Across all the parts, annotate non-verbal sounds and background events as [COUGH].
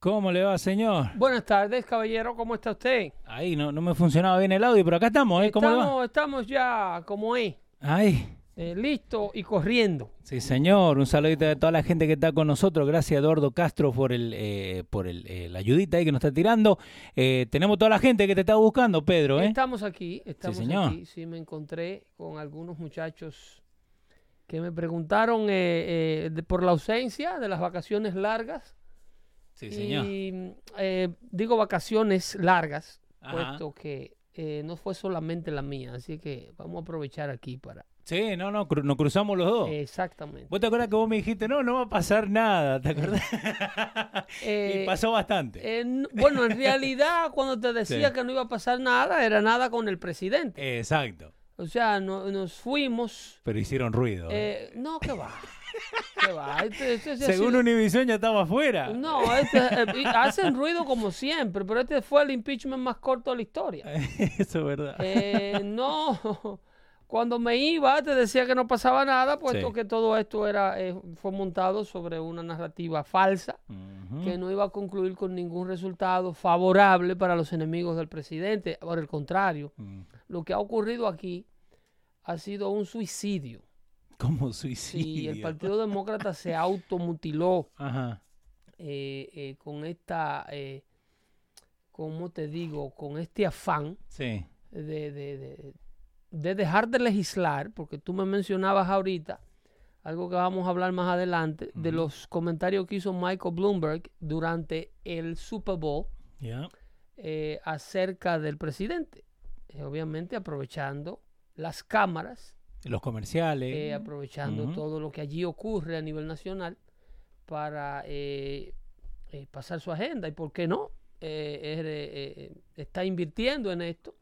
¿Cómo le va, señor? Buenas tardes, caballero, ¿cómo está usted? Ahí no, no me funcionaba bien el audio, pero acá estamos, ¿eh? ¿Cómo le va? Estamos, estamos ya como es, Ay, eh, listo y corriendo. sí, señor. Un saludito a toda la gente que está con nosotros. Gracias, Eduardo Castro, por el eh, por el, eh, la ayudita ahí que nos está tirando. Eh, tenemos toda la gente que te está buscando, Pedro, ¿eh? Estamos aquí, estamos señor. aquí. Sí, me encontré con algunos muchachos que me preguntaron de- por la ausencia de las vacaciones largas. Sí, señor. Y eh, digo vacaciones largas, Ajá. puesto que eh, no fue solamente la mía, así que vamos a aprovechar aquí para... Sí, no, no, cru- nos cruzamos los dos. Exactamente. ¿Vos te acuerdas que vos me dijiste, no, no va a pasar nada? ¿Te acordás? [LAUGHS] Eh, y pasó bastante. Eh, bueno, en realidad, [LAUGHS] cuando te decía Sí. que no iba a pasar nada, era nada con el presidente. Exacto. O sea, no- nos fuimos. Pero hicieron ruido. ¿eh? eh, no, que va. Va. Este- este- este Según sido- Univision ya estaba afuera. No, este, eh, hacen ruido como siempre, pero este fue el impeachment más corto de la historia. [LAUGHS] Eso es verdad. Eh, no, cuando me iba te decía que no pasaba nada, puesto Sí. que todo esto era eh, fue montado sobre una narrativa falsa. Que no iba a concluir con ningún resultado favorable para los enemigos del presidente. Por el contrario, Mm. lo que ha ocurrido aquí ha sido un suicidio. Como Sí, suicidio. el Partido Demócrata se automutiló Ajá. eh, eh, con esta, eh, ¿cómo te digo? Con este afán Sí. de, de- de- de dejar de legislar, porque tú me mencionabas ahorita, algo que vamos a hablar más adelante, de los comentarios que hizo Michael Bloomberg durante el Super Bowl. Eh, acerca del presidente. Obviamente aprovechando las cámaras, Los comerciales. eh, aprovechando todo lo que allí ocurre a nivel nacional para eh, eh, pasar su agenda. ¿Y por qué no? Eh, es, está invirtiendo en esto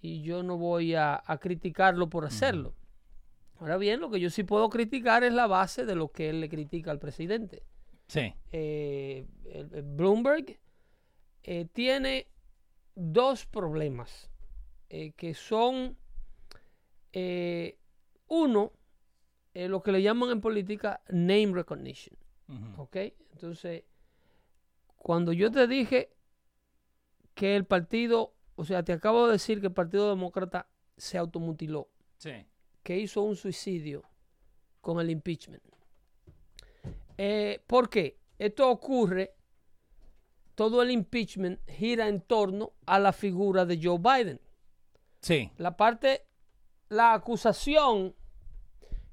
y yo no voy a, a criticarlo por hacerlo. Ahora bien, lo que yo sí puedo criticar es la base de lo que él le critica al presidente Sí. el- el Bloomberg tiene dos problemas que son eh, uno eh, lo que le llaman en política name recognition. ¿ok? entonces cuando yo te dije que el partido o sea te acabo de decir que el partido demócrata se automutiló Sí. que hizo un suicidio con el impeachment. Eh, ¿Por qué? Esto ocurre, todo el impeachment gira en torno a la figura de Joe Biden. Sí. La parte, la acusación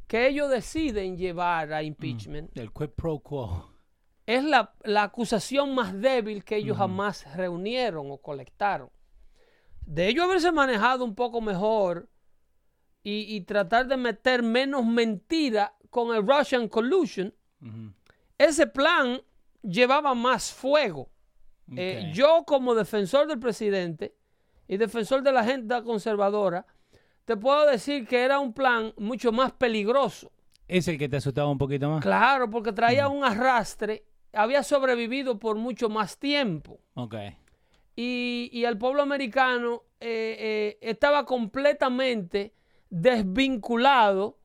que ellos deciden llevar a impeachment El quid pro quo. es la, la acusación más débil que ellos jamás reunieron o colectaron. De ellos haberse manejado un poco mejor y, y tratar de meter menos mentira con el Russian Collusion, ese plan llevaba más fuego. Eh, yo como defensor del presidente y defensor de la agenda conservadora, te puedo decir que era un plan mucho más peligroso. ¿Es el que te asustaba un poquito más? Claro, porque traía un arrastre, había sobrevivido por mucho más tiempo. Ok. Y, y el pueblo americano eh, eh, estaba completamente desvinculado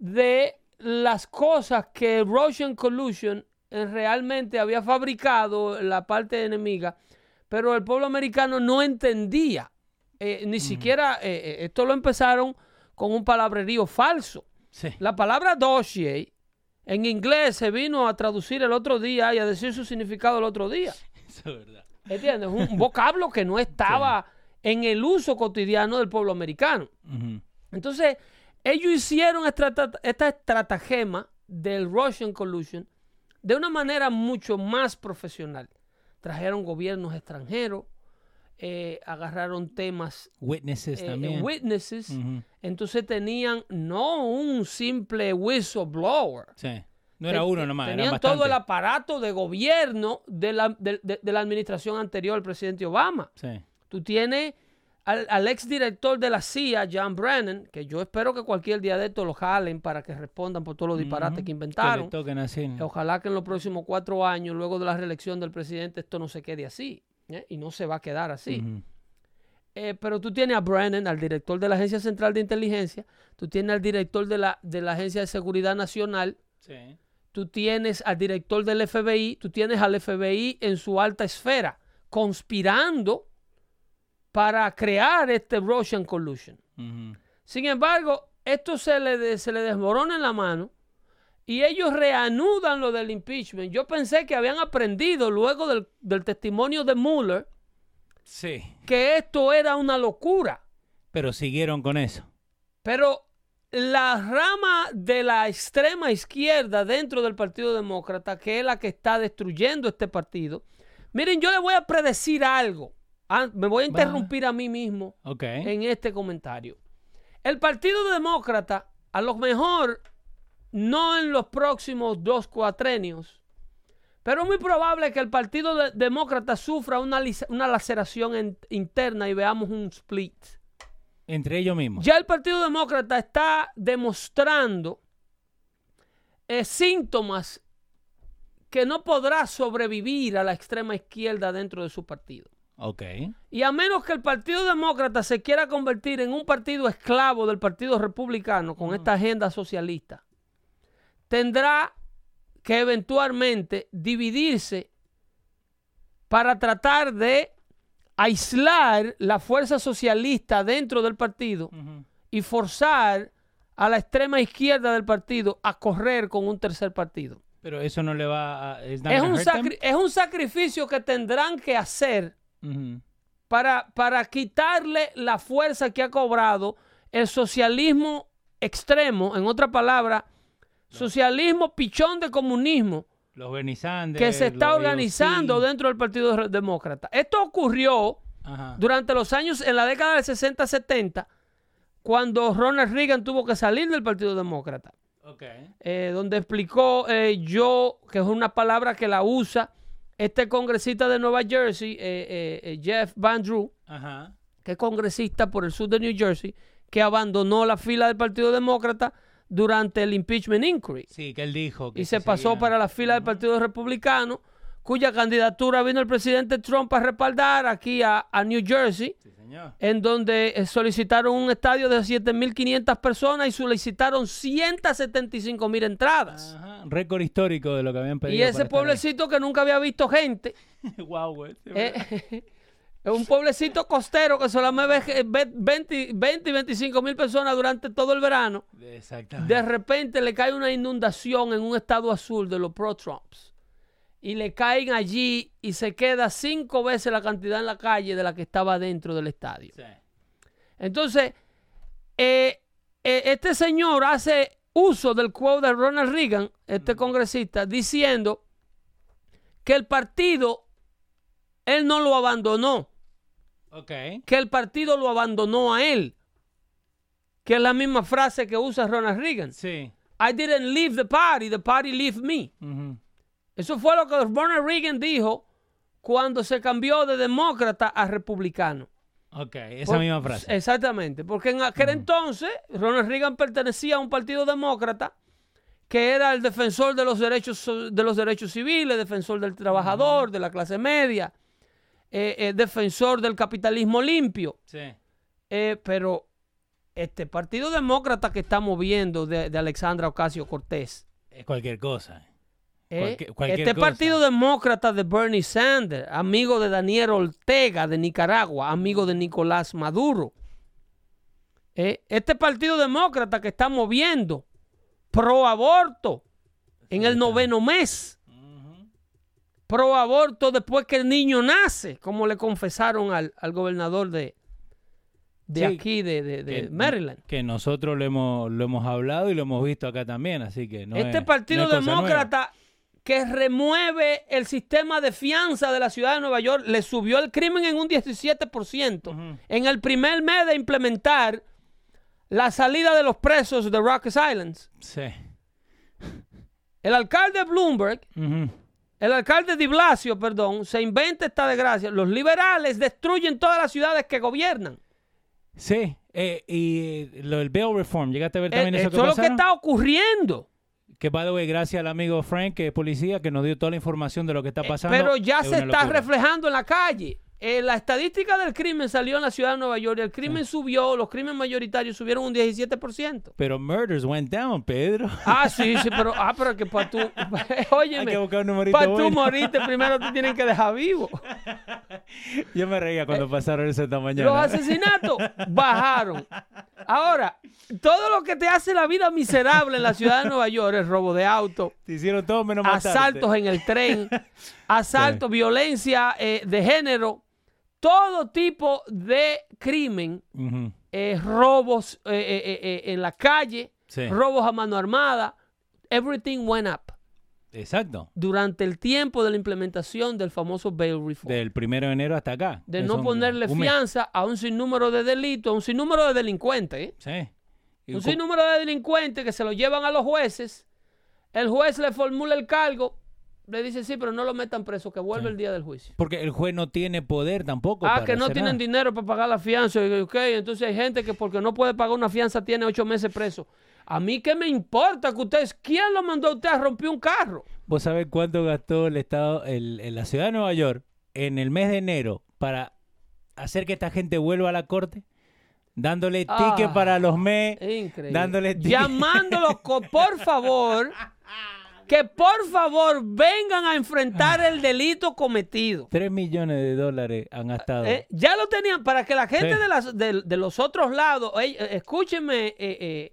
de las cosas que Russian Collusion eh, realmente había fabricado la parte enemiga, pero el pueblo americano no entendía. Eh, ni siquiera eh, eh, esto lo empezaron con un palabrerío falso. Sí. La palabra dossier en inglés se vino a traducir el otro día y a decir su significado el otro día. [LAUGHS] Eso es verdad. ¿Entiendes? Un [LAUGHS] vocablo que no estaba en el uso cotidiano del pueblo americano. Entonces, ellos hicieron esta, esta estratagema del Russian Collusion de una manera mucho más profesional. Trajeron gobiernos extranjeros, eh, agarraron temas, Witnesses eh, también. witnesses, entonces tenían no un simple whistleblower, Sí. No era uno nomás, Tenían todo el aparato de gobierno de la, de- de- de la administración anterior al presidente Obama. Sí. Tú tienes al, al exdirector de la CIA, John Brennan, que yo espero que cualquier día de esto lo jalen para que respondan por todos los disparates que inventaron. le toquen así. Ojalá que en los próximos cuatro años, luego de la reelección del presidente, esto no se quede así. ¿Eh? Y no se va a quedar así. Eh, pero tú tienes a Brennan, al director de la Agencia Central de Inteligencia, tú tienes al director de la, de la Agencia de Seguridad Nacional, Sí. tú tienes al director del FBI, tú tienes al FBI en su alta esfera, conspirando para crear este Russian collusion. Sin embargo, esto se le, de- se le desmorona en la mano y ellos reanudan lo del impeachment. Yo pensé que habían aprendido luego del, del testimonio de Mueller Sí. que esto era una locura. Pero siguieron con eso. Pero la rama de la extrema izquierda dentro del Partido Demócrata, que es la que está destruyendo este partido, miren, yo le voy a predecir algo. Ah, me voy a interrumpir a mí mismo en este comentario. El Partido Demócrata, a lo mejor, no en los próximos dos cuatrenios, pero es muy probable que el Partido de- Demócrata sufra una, una laceración en- interna y veamos un split. Entre ellos mismos. Ya el Partido Demócrata está demostrando eh, síntomas que no podrá sobrevivir a la extrema izquierda dentro de su partido. Ok. Y a menos que el Partido Demócrata se quiera convertir en un partido esclavo del Partido Republicano con esta agenda socialista, tendrá que eventualmente dividirse para tratar de aislar la fuerza socialista dentro del partido y forzar a la extrema izquierda del partido a correr con un tercer partido. Pero eso no le va a... Es un, es un sacrificio que tendrán que hacer para, para quitarle la fuerza que ha cobrado el socialismo extremo, en otra palabra, socialismo pichón de comunismo Los que se está organizando dentro del Partido Demócrata. Esto ocurrió Ajá. durante los años, en la década del 60-70, cuando Ronald Reagan tuvo que salir del Partido Demócrata, eh, donde explicó eh, yo, que es una palabra que la usa este congresista de Nueva Jersey, eh, Jeff Van Drew, Ajá. que es congresista por el sur de New Jersey, que abandonó la fila del Partido Demócrata durante el impeachment inquiry Sí, que él dijo que y se pasó seguía- para la fila del Partido Republicano, cuya candidatura vino el presidente Trump a respaldar aquí a, a New Jersey, Sí, señor. en donde eh, solicitaron un estadio de 7.500 personas y solicitaron 175.000 entradas. Ajá. Récord histórico de lo que habían pedido. y ese pueblecito que nunca había visto gente, [LAUGHS] wow, güey. [LAUGHS] es un pueblecito costero que solamente ve ve 20, 20 y 25 mil personas durante todo el verano. Exactamente. De repente le cae una inundación en un estado azul de los pro-Trumps. Y le caen allí y se queda cinco veces la cantidad en la calle de la que estaba dentro del estadio. Sí. Entonces, eh, eh, este señor hace uso del quote de Ronald Reagan, este congresista, diciendo que el partido, él no lo abandonó, Que el partido lo abandonó a él, que es la misma frase que usa Ronald Reagan. Sí. I didn't leave the party, the party left me. Eso fue lo que Ronald Reagan dijo cuando se cambió de demócrata a republicano. Ok, esa Por- misma frase. Exactamente, porque en aquel entonces Ronald Reagan pertenecía a un partido demócrata que era el defensor de los derechos de los derechos civiles, defensor del trabajador, de la clase media, eh, eh, defensor del capitalismo limpio. Sí. Eh, pero este partido demócrata que estamos viendo de, de Alexandra Ocasio Cortés, Es cualquier cosa. eh, Cualquier- cualquier este cosa. partido demócrata de Bernie Sanders, amigo de Daniel Ortega de Nicaragua, amigo de Nicolás Maduro, eh, este partido demócrata que estamos viendo, pro aborto, en el noveno mes. Pro aborto después que el niño nace, como le confesaron al, al gobernador de, de Sí, aquí, de, de- de que- Maryland. Que nosotros lo hemos, lo hemos hablado y lo hemos visto acá también, así que no este es- partido no es demócrata que remueve el sistema de fianza de la ciudad de Nueva York, le subió el crimen en un 17%. Ujú. En el primer mes de implementar la salida de los presos de Rock Islands. Sí. el alcalde Bloomberg. El alcalde de Blasio, perdón, se inventa esta desgracia. Los liberales destruyen todas las ciudades que gobiernan. Sí, eh, y eh, lo del bail reform, ¿llegaste a ver también Eh, eso esto que es lo que está ocurriendo. Que by the way, gracias al amigo Frank, que es policía, que nos dio toda la información de lo que está pasando. Eh, Pero ya Es se está reflejando en la calle. Eh, la estadística del crimen salió en la ciudad de Nueva York y el crimen subió, los crímenes mayoritarios subieron un 17%. Pero murders went down, Pedro. Ah, sí, sí, [LAUGHS] pero, ah, pero que para tú, [LAUGHS] Hay óyeme, que buscar un para tú morirte primero te tienen que dejar vivo. [LAUGHS] Yo me reía cuando pasaron eso esta mañana. Eh, Los asesinatos bajaron. Ahora, todo lo que te hace la vida miserable en la ciudad de Nueva York, el robo de auto, Te hicieron todo menos matarte. asaltos en el tren, asaltos, violencia eh, de género, todo tipo de crimen, eh, robos eh, eh, en la calle, Sí. robos a mano armada, everything went up Exacto. durante el tiempo de la implementación del famoso bail reform. Del primero de enero hasta acá. de no ponerle un fianza a un sinnúmero de delitos, a un sinnúmero de delincuentes. Sí. Y un sinnúmero de delincuentes que se lo llevan a los jueces, el juez le formula el cargo, le dice sí, pero no lo metan preso, que vuelve Sí. el día del juicio. Porque el juez no tiene poder tampoco. Ah, para que no tienen nada. dinero para pagar la fianza. y, Ok, entonces hay gente que porque no puede pagar una fianza tiene ocho meses preso. A mí qué me importa que ustedes, ¿quién lo mandó a usted a romper un carro? ¿Vos sabés cuánto gastó el Estado, el, en la ciudad de Nueva York, en el mes de enero para hacer que esta gente vuelva a la corte? Dándole Ah, para los mes, Increíble. dándole tickets. Llamándolos, por favor, [LAUGHS] que por favor vengan a enfrentar el delito cometido. 3 millones de dólares han gastado. Eh, ya lo tenían para que la gente Sí. de, las- de- de los otros lados, eh, escúchenme, eh, eh,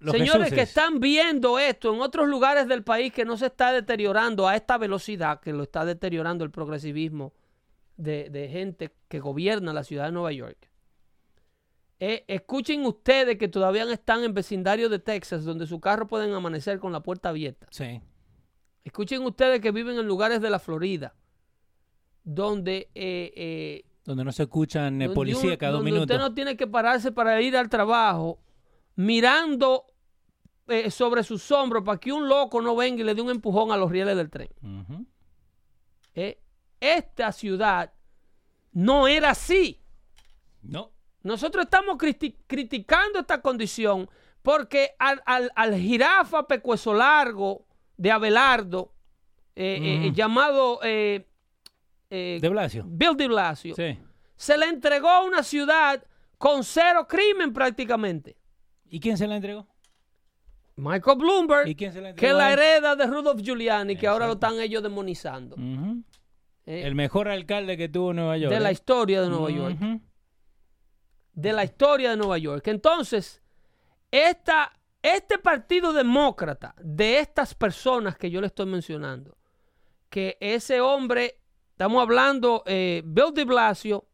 Los señores que están viendo esto en otros lugares del país que no se está deteriorando a esta velocidad que lo está deteriorando el progresivismo de, de gente que gobierna la ciudad de Nueva York. Eh, escuchen ustedes que todavía están en vecindario de Texas donde su carro pueden amanecer con la puerta abierta. Sí. Escuchen ustedes que viven en lugares de la Florida donde eh, eh, Donde no se escuchan policía un- cada dos donde minutos. Usted no tiene que pararse para ir al trabajo mirando sobre sus hombros para que un loco no venga y le dé un empujón a los rieles del tren. Esta ciudad no era así. No. Nosotros estamos criti- criticando esta condición porque al, al- al jirafa pecueso largo de Abelardo, eh, eh, Ujú. llamado eh, eh, De Blasio. Bill de Blasio, Sí. se le entregó a una ciudad con cero crimen prácticamente. ¿Y quién se la entregó? Michael Bloomberg, ¿Y quién se la que entregó? la hereda de Rudolph Giuliani, que ahora lo están ellos demonizando. Eh, El mejor alcalde que tuvo Nueva York. de la ¿eh? historia de Nueva York. De la historia de Nueva York. Entonces, esta, este partido demócrata, de estas personas que yo le estoy mencionando, que ese hombre, estamos hablando, eh, Bill de Blasio,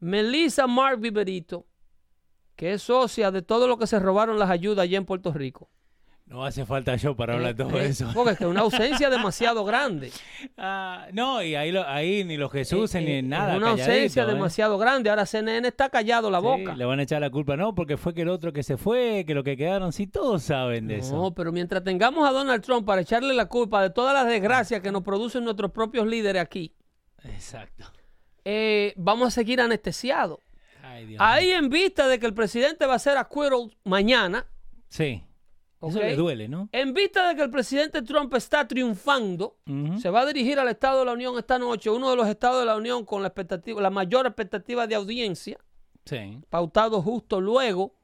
Melissa Mark Viverito, que es socia de todo lo que se robaron las ayudas allá en Puerto Rico. No hace falta yo para hablar de todo Eh, eh, eso. Porque es que una ausencia demasiado grande. [LAUGHS] Ah, no, y ahí, lo- ahí ni los Jesús Eh, eh, ni nada. Una ausencia ¿eh? demasiado grande. Ahora CNN está callado la Sí, boca. le van a echar la culpa, no, porque fue que el otro que se fue, que lo que quedaron, sí, todos saben de eso. No, pero mientras tengamos a Donald Trump para echarle la culpa de todas las desgracias que nos producen nuestros propios líderes aquí, Exacto. eh, vamos a seguir anestesiados. Ahí en vista de que el presidente va a ser acquittal mañana, Sí. Eso le duele, ¿no? en vista de que el presidente Trump está triunfando, se va a dirigir al Estado de la Unión esta noche, uno de los estados de la Unión con la expectativa, la mayor expectativa de audiencia, Sí. pautado justo luego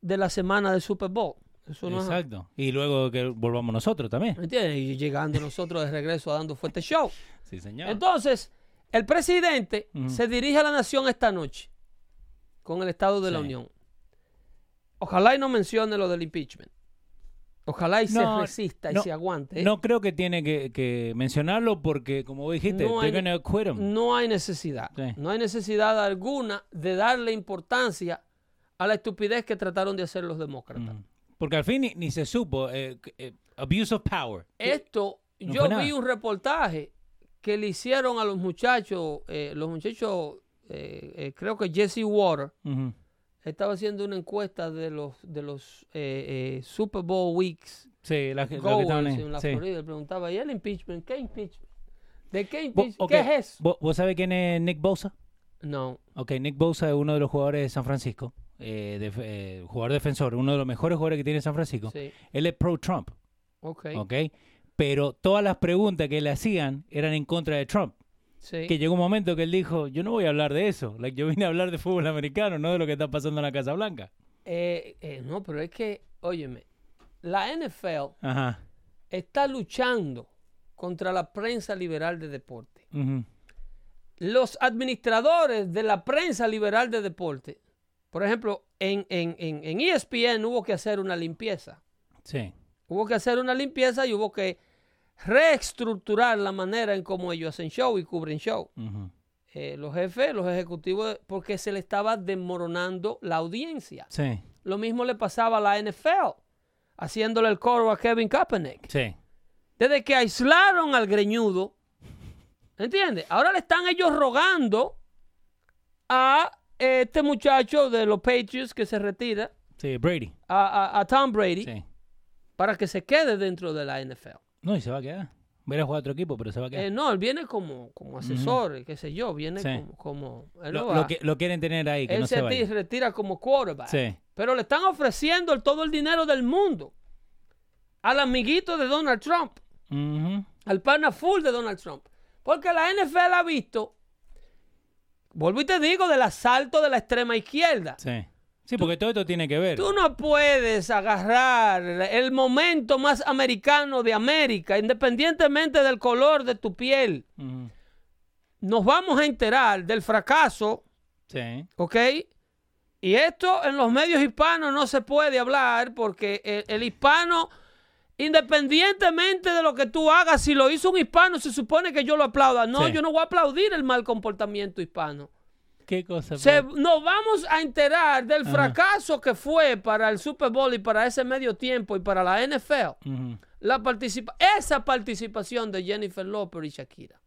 de la semana del Super Bowl. Eso no es- Exacto. Y luego que volvamos nosotros también. ¿me entiendes? Y llegando nosotros de regreso a dando fuerte show. [LAUGHS] Sí, señor. Entonces, el presidente se dirige a la nación esta noche con el Estado de la. Unión. Ojalá y no mencione lo del impeachment. Ojalá y se resista y no, se aguante. ¿eh? No creo que tiene que, que mencionarlo porque, como dijiste, No hay-. No necesidad. Sí. No hay necesidad alguna de darle importancia a la estupidez que trataron de hacer los demócratas. Mm. Porque al fin ni, ni se supo. eh, eh, abuse of power. Esto, yo vi un reportaje que le hicieron a los muchachos, eh, los muchachos, eh, creo que Jesse Water. Estaba haciendo una encuesta de los de los eh, eh, Super Bowl weeks Sí, la, que ahí, en la sí. Florida. Le preguntaba, ¿y el impeachment? ¿Qué impeachment? ¿De qué impeachment? ¿Qué es eso? ¿Vos, sabés quién es Nick Bosa? No. Ok, Nick Bosa es uno de los jugadores de San Francisco. eh, eh, jugador defensor, uno de los mejores jugadores que tiene San Francisco. Sí. Él es pro-Trump, Ok. ¿ok? Pero todas las preguntas que le hacían eran en contra de Trump. Sí. que llegó un momento que él dijo, yo no voy a hablar de eso, like, yo vine a hablar de fútbol americano, no de lo que está pasando en la Casa Blanca. Eh, eh, no, pero es que, óyeme, la NFL Ajá. está luchando contra la prensa liberal de deporte. Los administradores de la prensa liberal de deporte, por ejemplo, en, en, en, en ESPN hubo que hacer una limpieza. Sí. Hubo que hacer una limpieza y hubo que reestructurar la manera en cómo ellos hacen show y cubren show. Eh, los jefes, los ejecutivos, porque se le estaba desmoronando la audiencia. Sí. Lo mismo le pasaba a la NFL, haciéndole el coro a Kevin Kaepernick. Sí. Desde que aislaron al greñudo, ¿entiendes? Ahora le están ellos rogando a este muchacho de los Patriots que se retira, Sí, Brady. a, a- a Tom Brady, Sí. para que se quede dentro de la NFL. No, y se va a quedar. A jugar a otro equipo, pero se va a quedar. Eh, no, él viene como, como asesor, qué sé yo, viene Sí. como... lo, no lo va. que, lo quieren tener ahí, que él no se se vaya. ti- retira como quarterback. Sí. Pero le están ofreciendo el- todo el dinero del mundo al amiguito de Donald Trump, al pana full de Donald Trump. Porque la NFL ha visto, vuelvo y te digo, del asalto de la extrema izquierda. Sí. Sí, porque todo esto tiene que ver. Tú no puedes agarrar el momento más americano de América, independientemente del color de tu piel. Nos vamos a enterar del fracaso Sí. ¿Ok? Y esto en los medios hispanos no se puede hablar porque el, el hispano, independientemente de lo que tú hagas, si lo hizo un hispano, se supone que yo lo aplauda. No, Sí. yo no voy a aplaudir el mal comportamiento hispano. ¿Qué cosa? Se- nos vamos a enterar del Ajá. fracaso que fue para el Super Bowl y para ese medio tiempo y para la NFL. La participa esa participación de Jennifer Lopez y Shakira.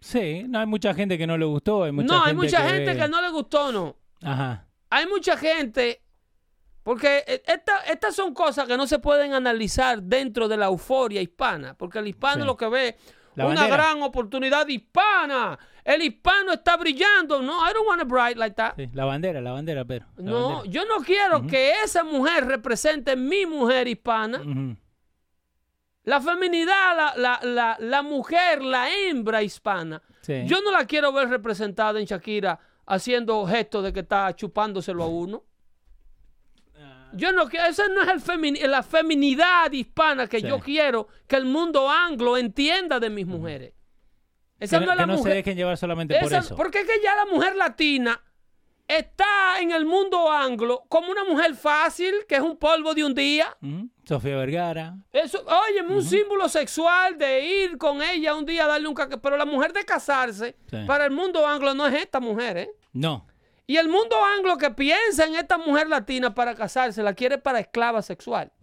Sí, no hay mucha gente que no le gustó. Hay mucha no, hay mucha que gente ve- que no le gustó, no. Ajá. hay mucha gente, porque eh, esta- estas son cosas que no se pueden analizar dentro de la euforia hispana, porque el hispano Sí. lo que ve La una bandera. gran oportunidad hispana. El hispano está brillando. No, I don't want to bright like that. Sí, la bandera, la bandera, pero. la No, bandera. yo no quiero que esa mujer represente mi mujer hispana. La feminidad, la, la, la, la mujer, la hembra hispana. Sí. Yo no la quiero ver representada en Shakira haciendo gestos de que está chupándoselo a uno. Yo no quiero, esa no es el femini- la feminidad hispana que Sí. yo quiero que el mundo anglo entienda de mis mujeres. Esa que no es la que no se mujer. dejen llevar solamente por eso. Porque es que ya la mujer latina está en el mundo anglo como una mujer fácil, que es un polvo de un día. Sofía Vergara. Eso, óyeme, un símbolo sexual de ir con ella un día a darle un caque. Pero la mujer de casarse, Sí. para el mundo anglo no es esta mujer, ¿eh? No. Y el mundo anglo que piensa en esta mujer latina para casarse, la quiere para esclava sexual. [LAUGHS]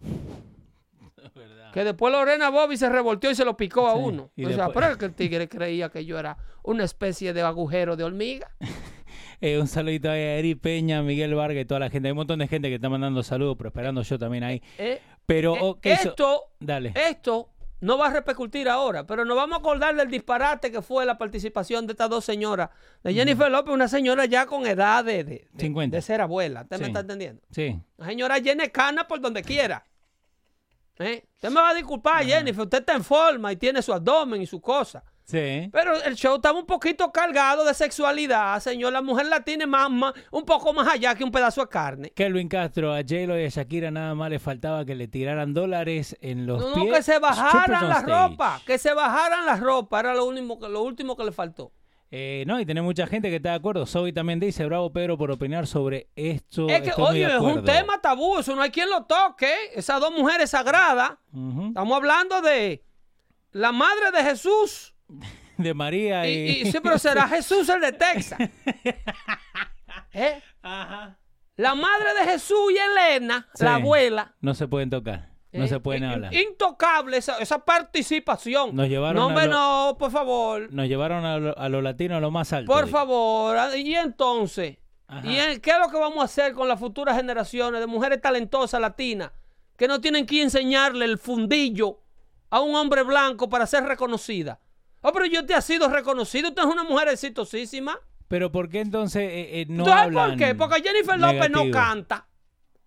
Que después Lorena Bobby se revolteó y se lo picó a Sí, uno. y o sea, pero es que el tigre creía que yo era una especie de agujero de hormiga. [LAUGHS] Eh, un saludito a Eri Peña, Miguel Vargas y toda la gente. Hay un montón de gente que está mandando saludos, pero esperando yo también ahí. Eh, Pero, eh, ok, so- esto, dale. esto no va a repercutir ahora, pero nos vamos a acordar del disparate que fue la participación de estas dos señoras. De Jennifer López, una señora ya con edad de, de, de- 50. de ser abuela. ¿Usted me está entendiendo? Sí. La señora llena de cana por donde quiera. ¿Eh? Usted me va a disculpar, Jennifer. Usted está en forma y tiene su abdomen y su cosa. Sí. Pero el show estaba un poquito cargado de sexualidad, señor. La mujer latina es más, más- un poco más allá que un pedazo de carne. Kelvin Castro, a J-Lo y a Shakira nada más le faltaba que le tiraran dólares en los No, pies. no, que se bajaran on la stage. ropa. Que se bajaran la ropa. Era lo último, que- lo último que le faltó. Eh, no, y tiene mucha gente que está de acuerdo. Zoe también dice, bravo Pedro por opinar sobre esto. Es que, oye, es un acuerdo". tema tabú. Eso no hay quien lo toque. Esas dos mujeres sagradas. Estamos hablando de la madre de Jesús. De María y... Y, y- sí, pero será Jesús el de Texas. [LAUGHS] ¿Eh? Ajá. La madre de Jesús y Elena, Sí. la abuela. No se pueden tocar. No ¿eh? se pueden In- hablar. Intocable esa, esa participación. Nos llevaron no, a hombre, lo- no, por favor. Nos llevaron a, lo- los latinos a lo más alto. Por digo. favor. Ah, Y entonces, Ajá. ¿y en- qué es lo que vamos a hacer con las futuras generaciones de mujeres talentosas latinas que no tienen que enseñarle el fundillo a un hombre blanco para ser reconocida? Oh, pero yo te ha sido reconocido. Usted es una mujer exitosísima. Pero ¿por qué entonces eh, eh, no ¿Sabes hablan por qué? Porque Jennifer López no negativo? canta.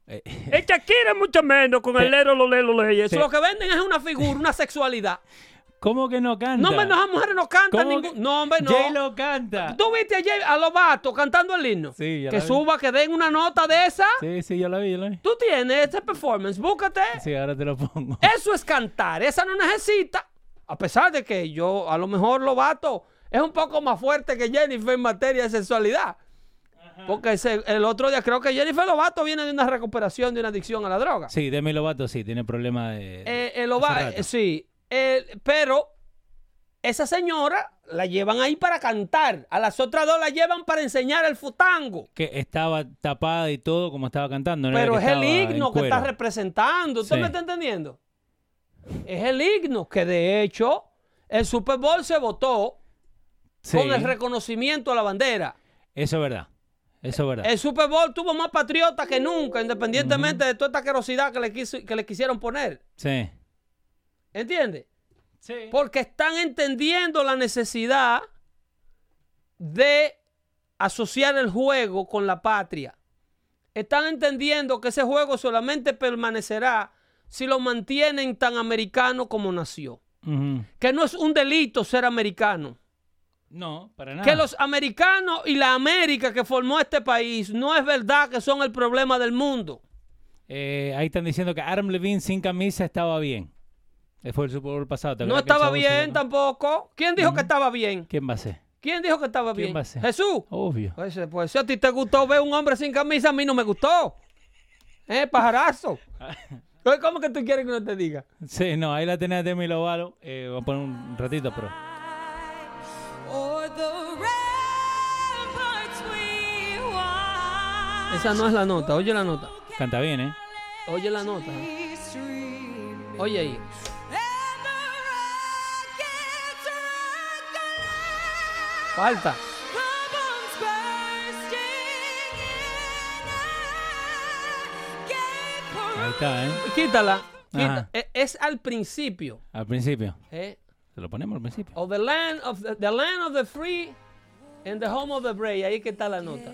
Eh, El Shakira mucho menos con el lero, lo lero, lo Eso Sí. lo que venden es una figura, una sexualidad. [LAUGHS] ¿Cómo que no canta? No, hombre, no, las mujeres no cantan ¿Cómo ningún. que- No, hombre, no. J-Lo canta. ¿Tú viste a, Jay- a los vatos cantando el himno? Sí, ya Que la vi. suba, que den una nota de esa. Sí, sí, yo la vi, yo la vi. Tú tienes ese performance, búscate. Sí, ahora te lo pongo. Eso es cantar. Esa no necesita. A pesar de que yo, a lo mejor los vatos es un poco más fuerte que Jennifer en materia de sexualidad. Porque ese- el otro día creo que Jennifer Lovato viene de una recuperación de una adicción a la droga. Sí, Demi Lovato sí, tiene problemas de... Eh, el Ova- eh, sí. El- pero esa señora la llevan ahí para cantar. A las otras dos la llevan para enseñar el futango. Que estaba tapada y todo como estaba cantando. no Pero es el himno que está representando. ¿Usted Sí. me está entendiendo? Es el himno que de hecho el Super Bowl se votó Sí, con el reconocimiento a la bandera. eso es verdad. Eso es verdad. El Super Bowl tuvo más patriotas que nunca, independientemente de toda esta querosidad que le, quiso- que le quisieron poner. Sí. ¿Entiendes? Sí. Porque están entendiendo la necesidad de asociar el juego con la patria. Están entendiendo que ese juego solamente permanecerá si lo mantienen tan americano como nació. Que no es un delito ser americano. No, para nada. Que los americanos y la América que formó este país no es verdad que son el problema del mundo. Eh, ahí están diciendo que Adam Levine sin camisa estaba bien. Eh, Fue el Super Bowl pasado. ¿te No estaba bien tampoco. ¿Quién dijo que estaba bien? ¿Quién va a ser? ¿Quién dijo que estaba ¿Quién bien? va a ser? Jesús. Obvio. Pues, pues si a ti te gustó ver un hombre sin camisa, a mí no me gustó. ¿Eh, pajarazo? [LAUGHS] ¿Cómo que tú quieres que no te diga? Sí, no, ahí la tenés Demi Lovato. Eh, voy a poner un ratito, pero... Esa no es la nota, oye la nota. Canta bien, ¿eh? Oye la nota. Oye ahí. Falta. Ahí está, ¿eh? Quítala. Quita- Ajá. e- Es al principio. Al principio. ¿eh? Se lo ponemos al principio. Of the land of the, the land of the free and the home of the brave. Ahí que está la nota.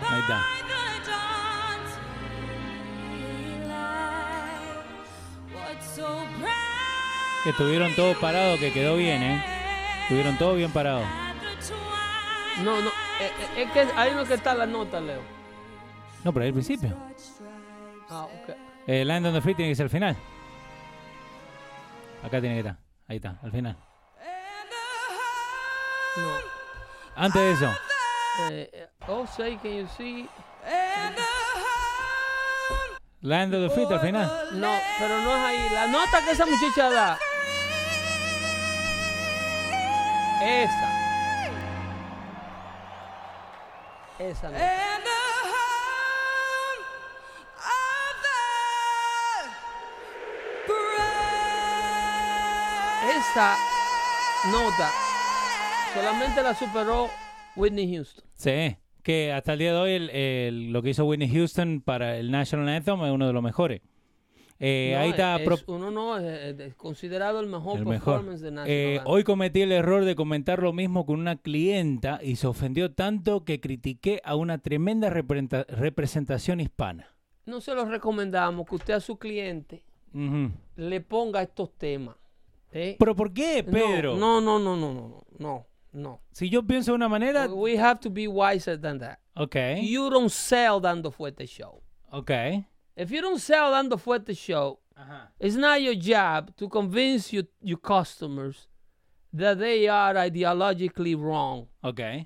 Ajá. Ahí está. Que estuvieron todos parados, que quedó bien, ¿eh? Estuvieron todos bien parados. No, no. eh, eh, es que ahí no que está la nota, Leo. No, pero ahí al principio. Ah, ok. Eh, Land on the Free tiene que ser al final. Acá tiene que estar. Ahí está, al final. No. Antes de eso. Eh, eh, oh, say, can you see? Land of the Free al final. No, pero no es ahí. La nota que esa muchacha da. Esa. Esa nota. Esa nota solamente la superó Whitney Houston. Sí. Que hasta el día de hoy el- el- lo que hizo Whitney Houston para el National Anthem es uno de los mejores. Eh, No, ahí está. es- uno no es, es considerado el mejor el mejor. performance de National Eh, hoy cometí el error de comentar lo mismo con una clienta y se ofendió tanto que critiqué a una tremenda representa- representación hispana. No se lo recomendamos que usted a su cliente le ponga estos temas. ¿Eh? ¿Pero por qué, No, Pedro? No, no, no, no, no, no, no. Si yo pienso de una manera... We have to be wiser than that. Ok, You don't sell dando fuerte show. ok. If you don't sell dando fuerte show, it's not your job to convince you, your customers that they are ideologically wrong. Ok.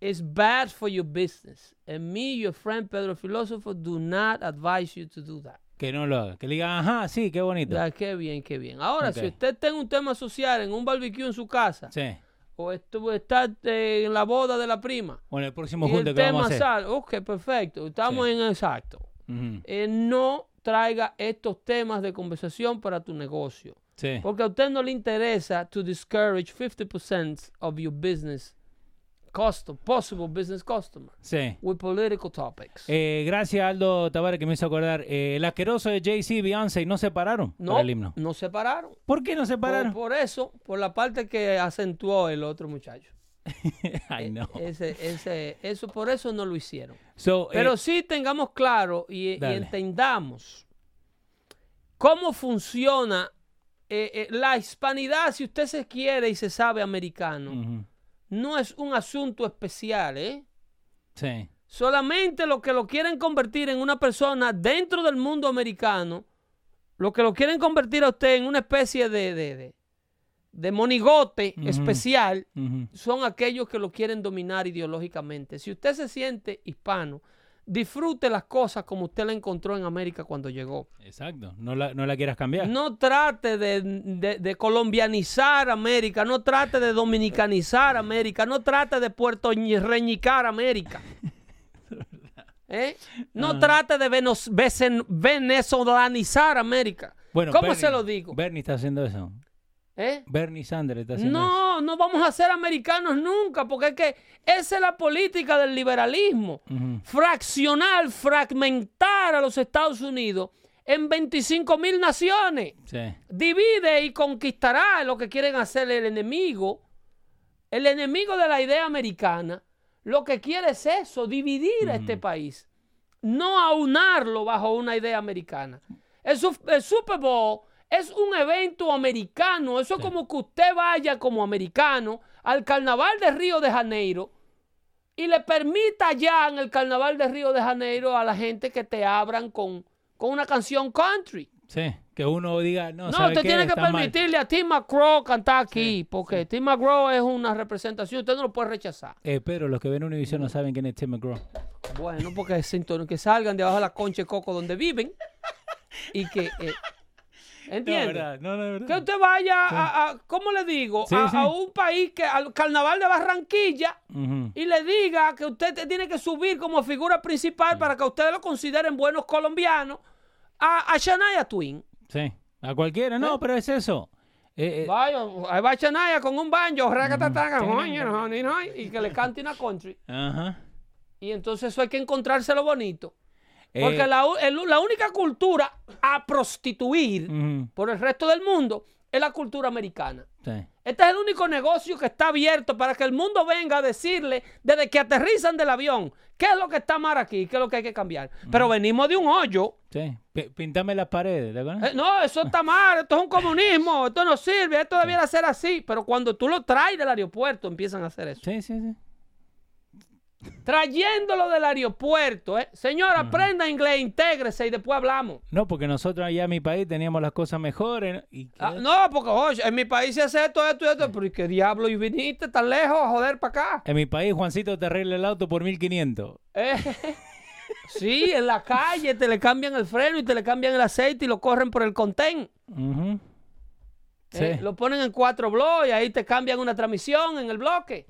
It's bad for your business. And me, your friend Pedro Filósofo, do not advise you to do that. Que no lo haga. Que le diga, ajá, sí, qué bonito. Ya, qué bien, qué bien. Ahora, si Ok. usted tiene un tema social en un barbecue en su casa, Sí. o estuvo, está eh, en la boda de la prima, Bueno, el próximo y junte el que vamos tema a hacer. sale, ok, perfecto, estamos Sí. en exacto. Ujú. Eh, no traiga estos temas de conversación para tu negocio. Sí. Porque a usted no le interesa to discourage 50% of your business custom, possible business customer Sí. with political topics. Eh, gracias Aldo Tavares que me hizo acordar. Eh, el asqueroso de Jay-Z y Beyoncé no se pararon no, para el himno. no se pararon. ¿Por qué no se pararon? por eso, por la parte que acentuó el otro muchacho. [LAUGHS] Ay, no. Ese, ese, eso, por eso no lo hicieron. So, eh, Pero sí tengamos claro y, entendamos cómo funciona eh, eh, la hispanidad, si usted se quiere y se sabe americano, Ujú. No es un asunto especial, ¿eh? Sí. Solamente lo que lo quieren convertir en una persona dentro del mundo americano, lo que lo quieren convertir a usted en una especie de, de, de, de monigote especial, son aquellos que lo quieren dominar ideológicamente. Si usted se siente hispano, disfrute las cosas como usted la encontró en América cuando llegó. Exacto. No la, no la quieras cambiar. No trate de, de- de colombianizar América, no trate de dominicanizar América, no trate de puertorreñicar América. [LAUGHS] ¿Eh? No trate de venos- vesen- venezolanizar América. Bueno, ¿Cómo Bernie- se lo digo? Bernie está haciendo eso. ¿Eh? Bernie Sanders está haciendo eso. No, no vamos a ser americanos nunca, porque es que esa es la política del liberalismo. Fraccionar, fragmentar a los Estados Unidos en 25 mil naciones. Sí. Divide y conquistará lo que quieren hacer el enemigo. El enemigo de la idea americana lo que quiere es eso, dividir a este país, no aunarlo bajo una idea americana. El, el Super Bowl es un evento americano, eso es como que usted vaya como americano al carnaval de Río de Janeiro y le permita ya en el carnaval de Río de Janeiro a la gente que te abran con, con una canción country. Sí. Que uno diga, no, No, ¿sabe usted qué? tiene que Está mal. permitirle a Tim McGraw cantar aquí, porque Tim McGraw es una representación, usted no lo puede rechazar. Eh, pero los que ven Univision no saben quién es Tim McGraw. Bueno, porque es que salgan debajo de la concha de coco donde viven y que... eh, No, ¿Entiende? verdad. No, no, que usted vaya a, a- ¿cómo le digo? Sí, a, sí. a un país que, al carnaval de Barranquilla y le diga que usted te tiene que subir como figura principal para que ustedes lo consideren buenos colombianos a, a Shania Twin. Sí. A cualquiera. No, pero es eso. Eh, eh, Vaya, ahí va Shania con un banjo, y que le cante una country. Ajá. Y entonces eso hay que encontrárselo bonito. Eh, Porque la, u- el- la única cultura a prostituir por el resto del mundo es la cultura americana. Sí. Este es el único negocio que está abierto para que el mundo venga a decirle desde que aterrizan del avión qué es lo que está mal aquí, qué es lo que hay que cambiar. Pero venimos de un hoyo. Sí. P- pintame las paredes, ¿te acuerdas? Eh, no, eso está mal, esto es un comunismo, esto no sirve, esto debiera ser así. Pero cuando tú lo traes del aeropuerto empiezan a hacer eso. Sí, sí, sí. Trayéndolo del aeropuerto, ¿eh? Señora, aprenda inglés, intégrese y después hablamos. No, porque nosotros allá en mi país teníamos las cosas mejores. ¿no? Y Ah, no, porque oye, en mi país se hace esto, esto y esto. Pero ¿y qué diablo? ¿Y viniste tan lejos a joder para acá? En mi país, Juancito te arregla el auto por 1500. Eh, sí, en la calle te le cambian el freno y te le cambian el aceite y lo corren por el contén. Eh, lo ponen en cuatro bloques y ahí te cambian una transmisión en el bloque.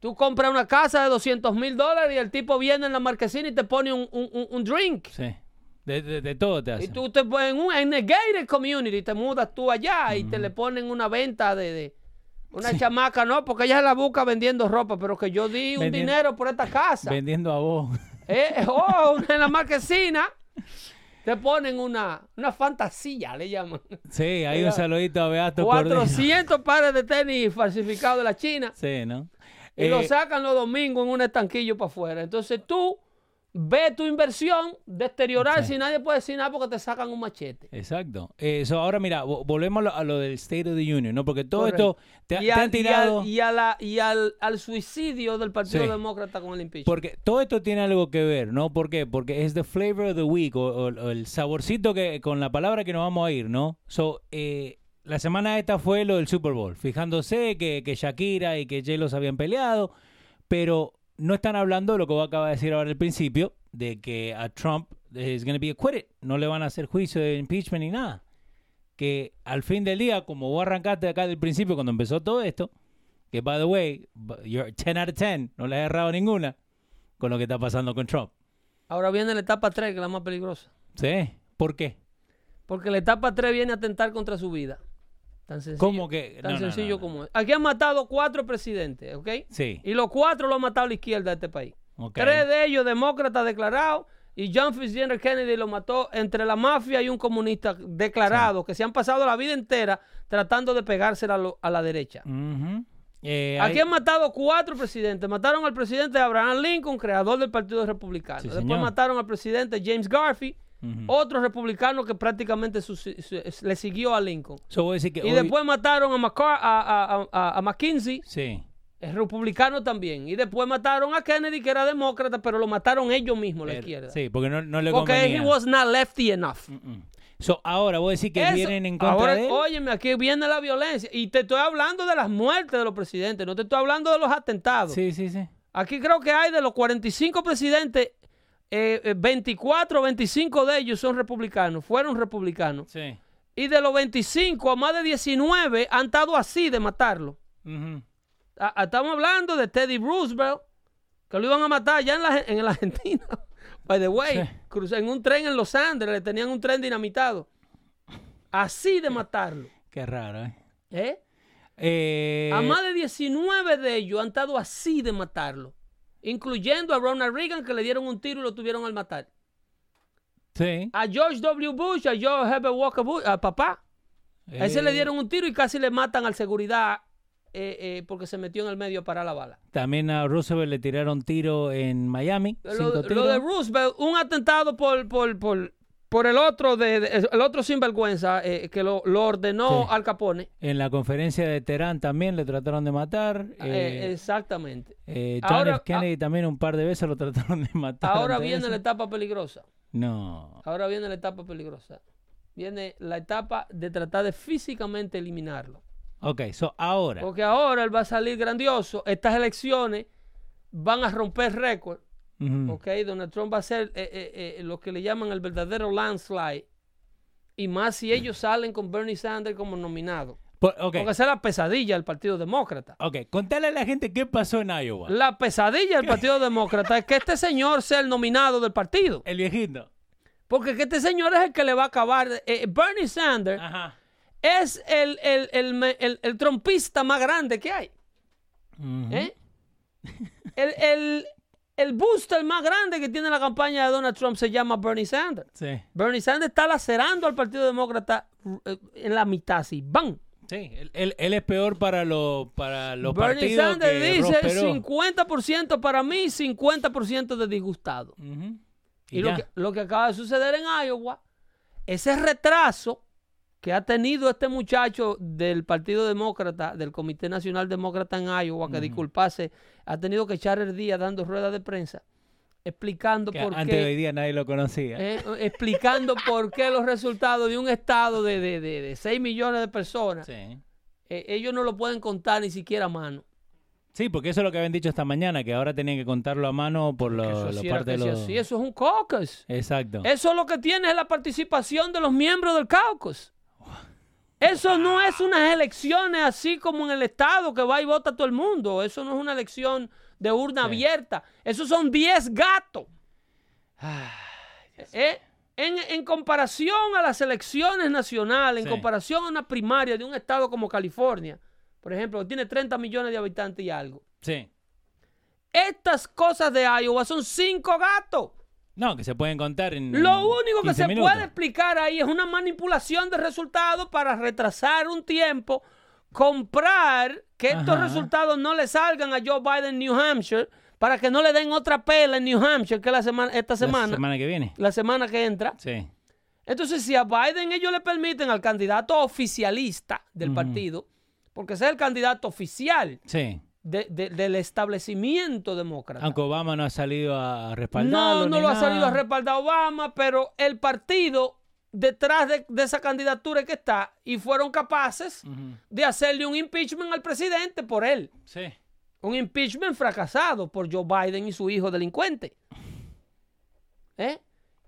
Tú compras una casa de 200 mil dólares y el tipo viene en la marquesina y te pone un, un- un- drink. Sí. De, de- de todo te Y hacen. tú te pones en un en el gated community, te mudas tú allá y te le ponen una venta de, de- una chamaca, no, porque ella se la busca vendiendo ropa, pero que yo di un dinero por esta casa. Vendiendo a vos. Eh, oh, [LAUGHS] en la marquesina te ponen una, una fantasía, le llaman. Sí, hay un saludito a Beato Cordero. 400 pares de tenis falsificados de la China Sí, ¿no? Y lo Eh, sacan los domingos en un estanquillo para afuera. Entonces tú ves tu inversión deteriorarse Sí. y nadie puede decir nada porque te sacan un machete. Exacto. Eh, so, ahora mira, vo- volvemos a lo, a lo del State of the Union, ¿no? Porque todo Correcto. esto te, y, te al, han tirado... y, al, y, a la- y al, al suicidio del Partido Sí. Demócrata con el impeachment. Porque todo esto tiene algo que ver, ¿no? ¿Por qué? Porque es the flavor of the week, o, o- o el saborcito que con la palabra que nos vamos a ir, ¿no? So, eh, la semana esta fue lo del Super Bowl, fijándose que, que Shakira y que J-Lo se habían peleado, pero no están hablando de lo que vos acabas de decir ahora al principio, de que a Trump is going to be acquitted, no le van a hacer juicio de impeachment ni nada. Que al fin del día, como vos arrancaste acá del principio cuando empezó todo esto, que by the way, you're 10 out of 10, no le has errado ninguna con lo que está pasando con Trump. Ahora viene la etapa 3, que es la más peligrosa. ¿Sí? ¿Por qué? Porque la etapa 3 viene a atentar contra su vida. Tan sencillo, ¿Cómo que? tan No, sencillo no. como es. Aquí han matado cuatro presidentes, ¿ok? Sí. Y los cuatro lo ha matado la izquierda de este país. Tres de ellos demócratas declarados y John Fitzgerald Kennedy lo mató entre la mafia y un comunista declarado que se han pasado la vida entera tratando de pegársela a, lo- a la derecha. Eh, Aquí hay- han matado cuatro presidentes. Mataron al presidente Abraham Lincoln, creador del Partido Republicano. Sí, Después señor. mataron al presidente James Garfield, Ujú. Otro republicano que prácticamente su- su- le siguió a Lincoln. So, voy a decir que Y hoy- después mataron a, McCar- a, a- a- a McKinsey, Sí. es republicano también. Y después mataron a Kennedy, que era demócrata, pero lo mataron ellos mismos, la Pero- izquierda. Sí, porque no, no le Porque convenía. he was not lefty enough. Mm. So, ahora voy a decir que Eso- vienen en contra ahora, de él. óyeme, aquí viene la violencia. Y te estoy hablando de las muertes de los presidentes, no te estoy hablando de los atentados. Sí, sí, sí. Aquí creo que hay de los 45 presidentes, eh, eh, 24 o 25 de ellos son republicanos, fueron republicanos. Sí. Y de los 25 a más de 19 han estado así de matarlo. Ujú. A- a- Estamos hablando de Teddy Roosevelt, que lo iban a matar allá en la, en la Argentina. [LAUGHS] By the way, Sí. en un tren en Los Andes, le tenían un tren dinamitado. Así de matarlo. Qué raro, ¿eh? ¿eh? Eh, A más de 19 de ellos han estado así de matarlo. Incluyendo a Ronald Reagan, que le dieron un tiro y lo tuvieron al matar. Sí. A George W. Bush, a George Herbert Walker Bush, a papá. A ese Eh, le dieron un tiro y casi le matan al seguridad eh, eh, porque se metió en el medio para la bala. También a Roosevelt le tiraron tiro en Miami. Lo, lo de Roosevelt, un atentado por, por, por, por el otro de, de- el otro sinvergüenza eh, que lo, lo ordenó Sí. Al Capone. En la conferencia de Teherán también le trataron de matar. Eh, Eh, exactamente. eh, John F. Kennedy también un par de veces lo trataron de matar. Ahora viene eso. la etapa peligrosa. No. Ahora viene la etapa peligrosa. Viene la etapa de tratar de físicamente eliminarlo. Ok, so ahora. Porque ahora él va a salir grandioso. Estas elecciones van a romper récord. Ujú. ¿ok? Donald Trump va a ser eh, eh, eh, lo que le llaman el verdadero landslide. Y más si ellos salen con Bernie Sanders como nominado. Po- ok, Porque esa es la pesadilla del Partido Demócrata. ok, contale a la gente qué pasó en Iowa. La pesadilla del Partido Demócrata es que este señor sea el nominado del partido. El viejito. Porque que este señor es el que le va a acabar. eh, Bernie Sanders Ajá. es el, el, el, el- trompista más grande que hay. Ujú. ¿eh? el, el, booster más grande que tiene la campaña de Donald Trump se llama Bernie Sanders. Sí. Bernie Sanders está lacerando al Partido Demócrata eh, en la mitad, así. ¡Bam! Sí, él, él- él es peor para, lo, para los Bernie partidos Sanders que dice Ross Perot. 50% para mí, 50% de disgustado. Ujú. Y, Y, lo que, lo que acaba de suceder en Iowa, ese retraso que ha tenido este muchacho del Partido Demócrata, del Comité Nacional Demócrata en Iowa, que disculpase, ha tenido que echar el día dando ruedas de prensa, explicando Que por antes de hoy día nadie lo conocía. eh, explicando [LAUGHS] por qué los resultados de un estado de, de, de, de 6 millones de personas, Sí. eh, ellos no lo pueden contar ni siquiera a mano. Sí, porque eso es lo que habían dicho esta mañana, que ahora tenían que contarlo a mano por lo, sí era parte de sí, los... así, eso es un caucus. Exacto. Eso lo que tiene es la participación de los miembros del caucus. Eso no es unas elecciones así como en el Estado que va y vota todo el mundo. Eso no es una elección de urna Sí. abierta. Esos son 10 gatos. Eh, En, en comparación a las elecciones nacionales, en comparación a una primaria de un estado como California, por ejemplo, que tiene 30 millones de habitantes y algo. Sí. Estas cosas de Iowa son cinco gatos. No, que se pueden contar en. Lo único que 15 se minutos. puede explicar ahí es una manipulación de resultados para retrasar un tiempo, comprar que estos resultados no le salgan a Joe Biden en New Hampshire, para que no le den otra pela en New Hampshire, que la semana, esta La semana, semana que viene. la semana que entra. Sí. Entonces, si a Biden ellos le permiten al candidato oficialista del partido, porque ese es el candidato oficial Sí. De- de- del establecimiento demócrata. Aunque Obama no ha salido a respaldarlo. No, no lo ha salido a respaldar Obama, pero el partido detrás de, de esa candidatura que está y fueron capaces de hacerle un impeachment al presidente por él. Sí. Un impeachment fracasado por Joe Biden y su hijo delincuente. ¿Eh?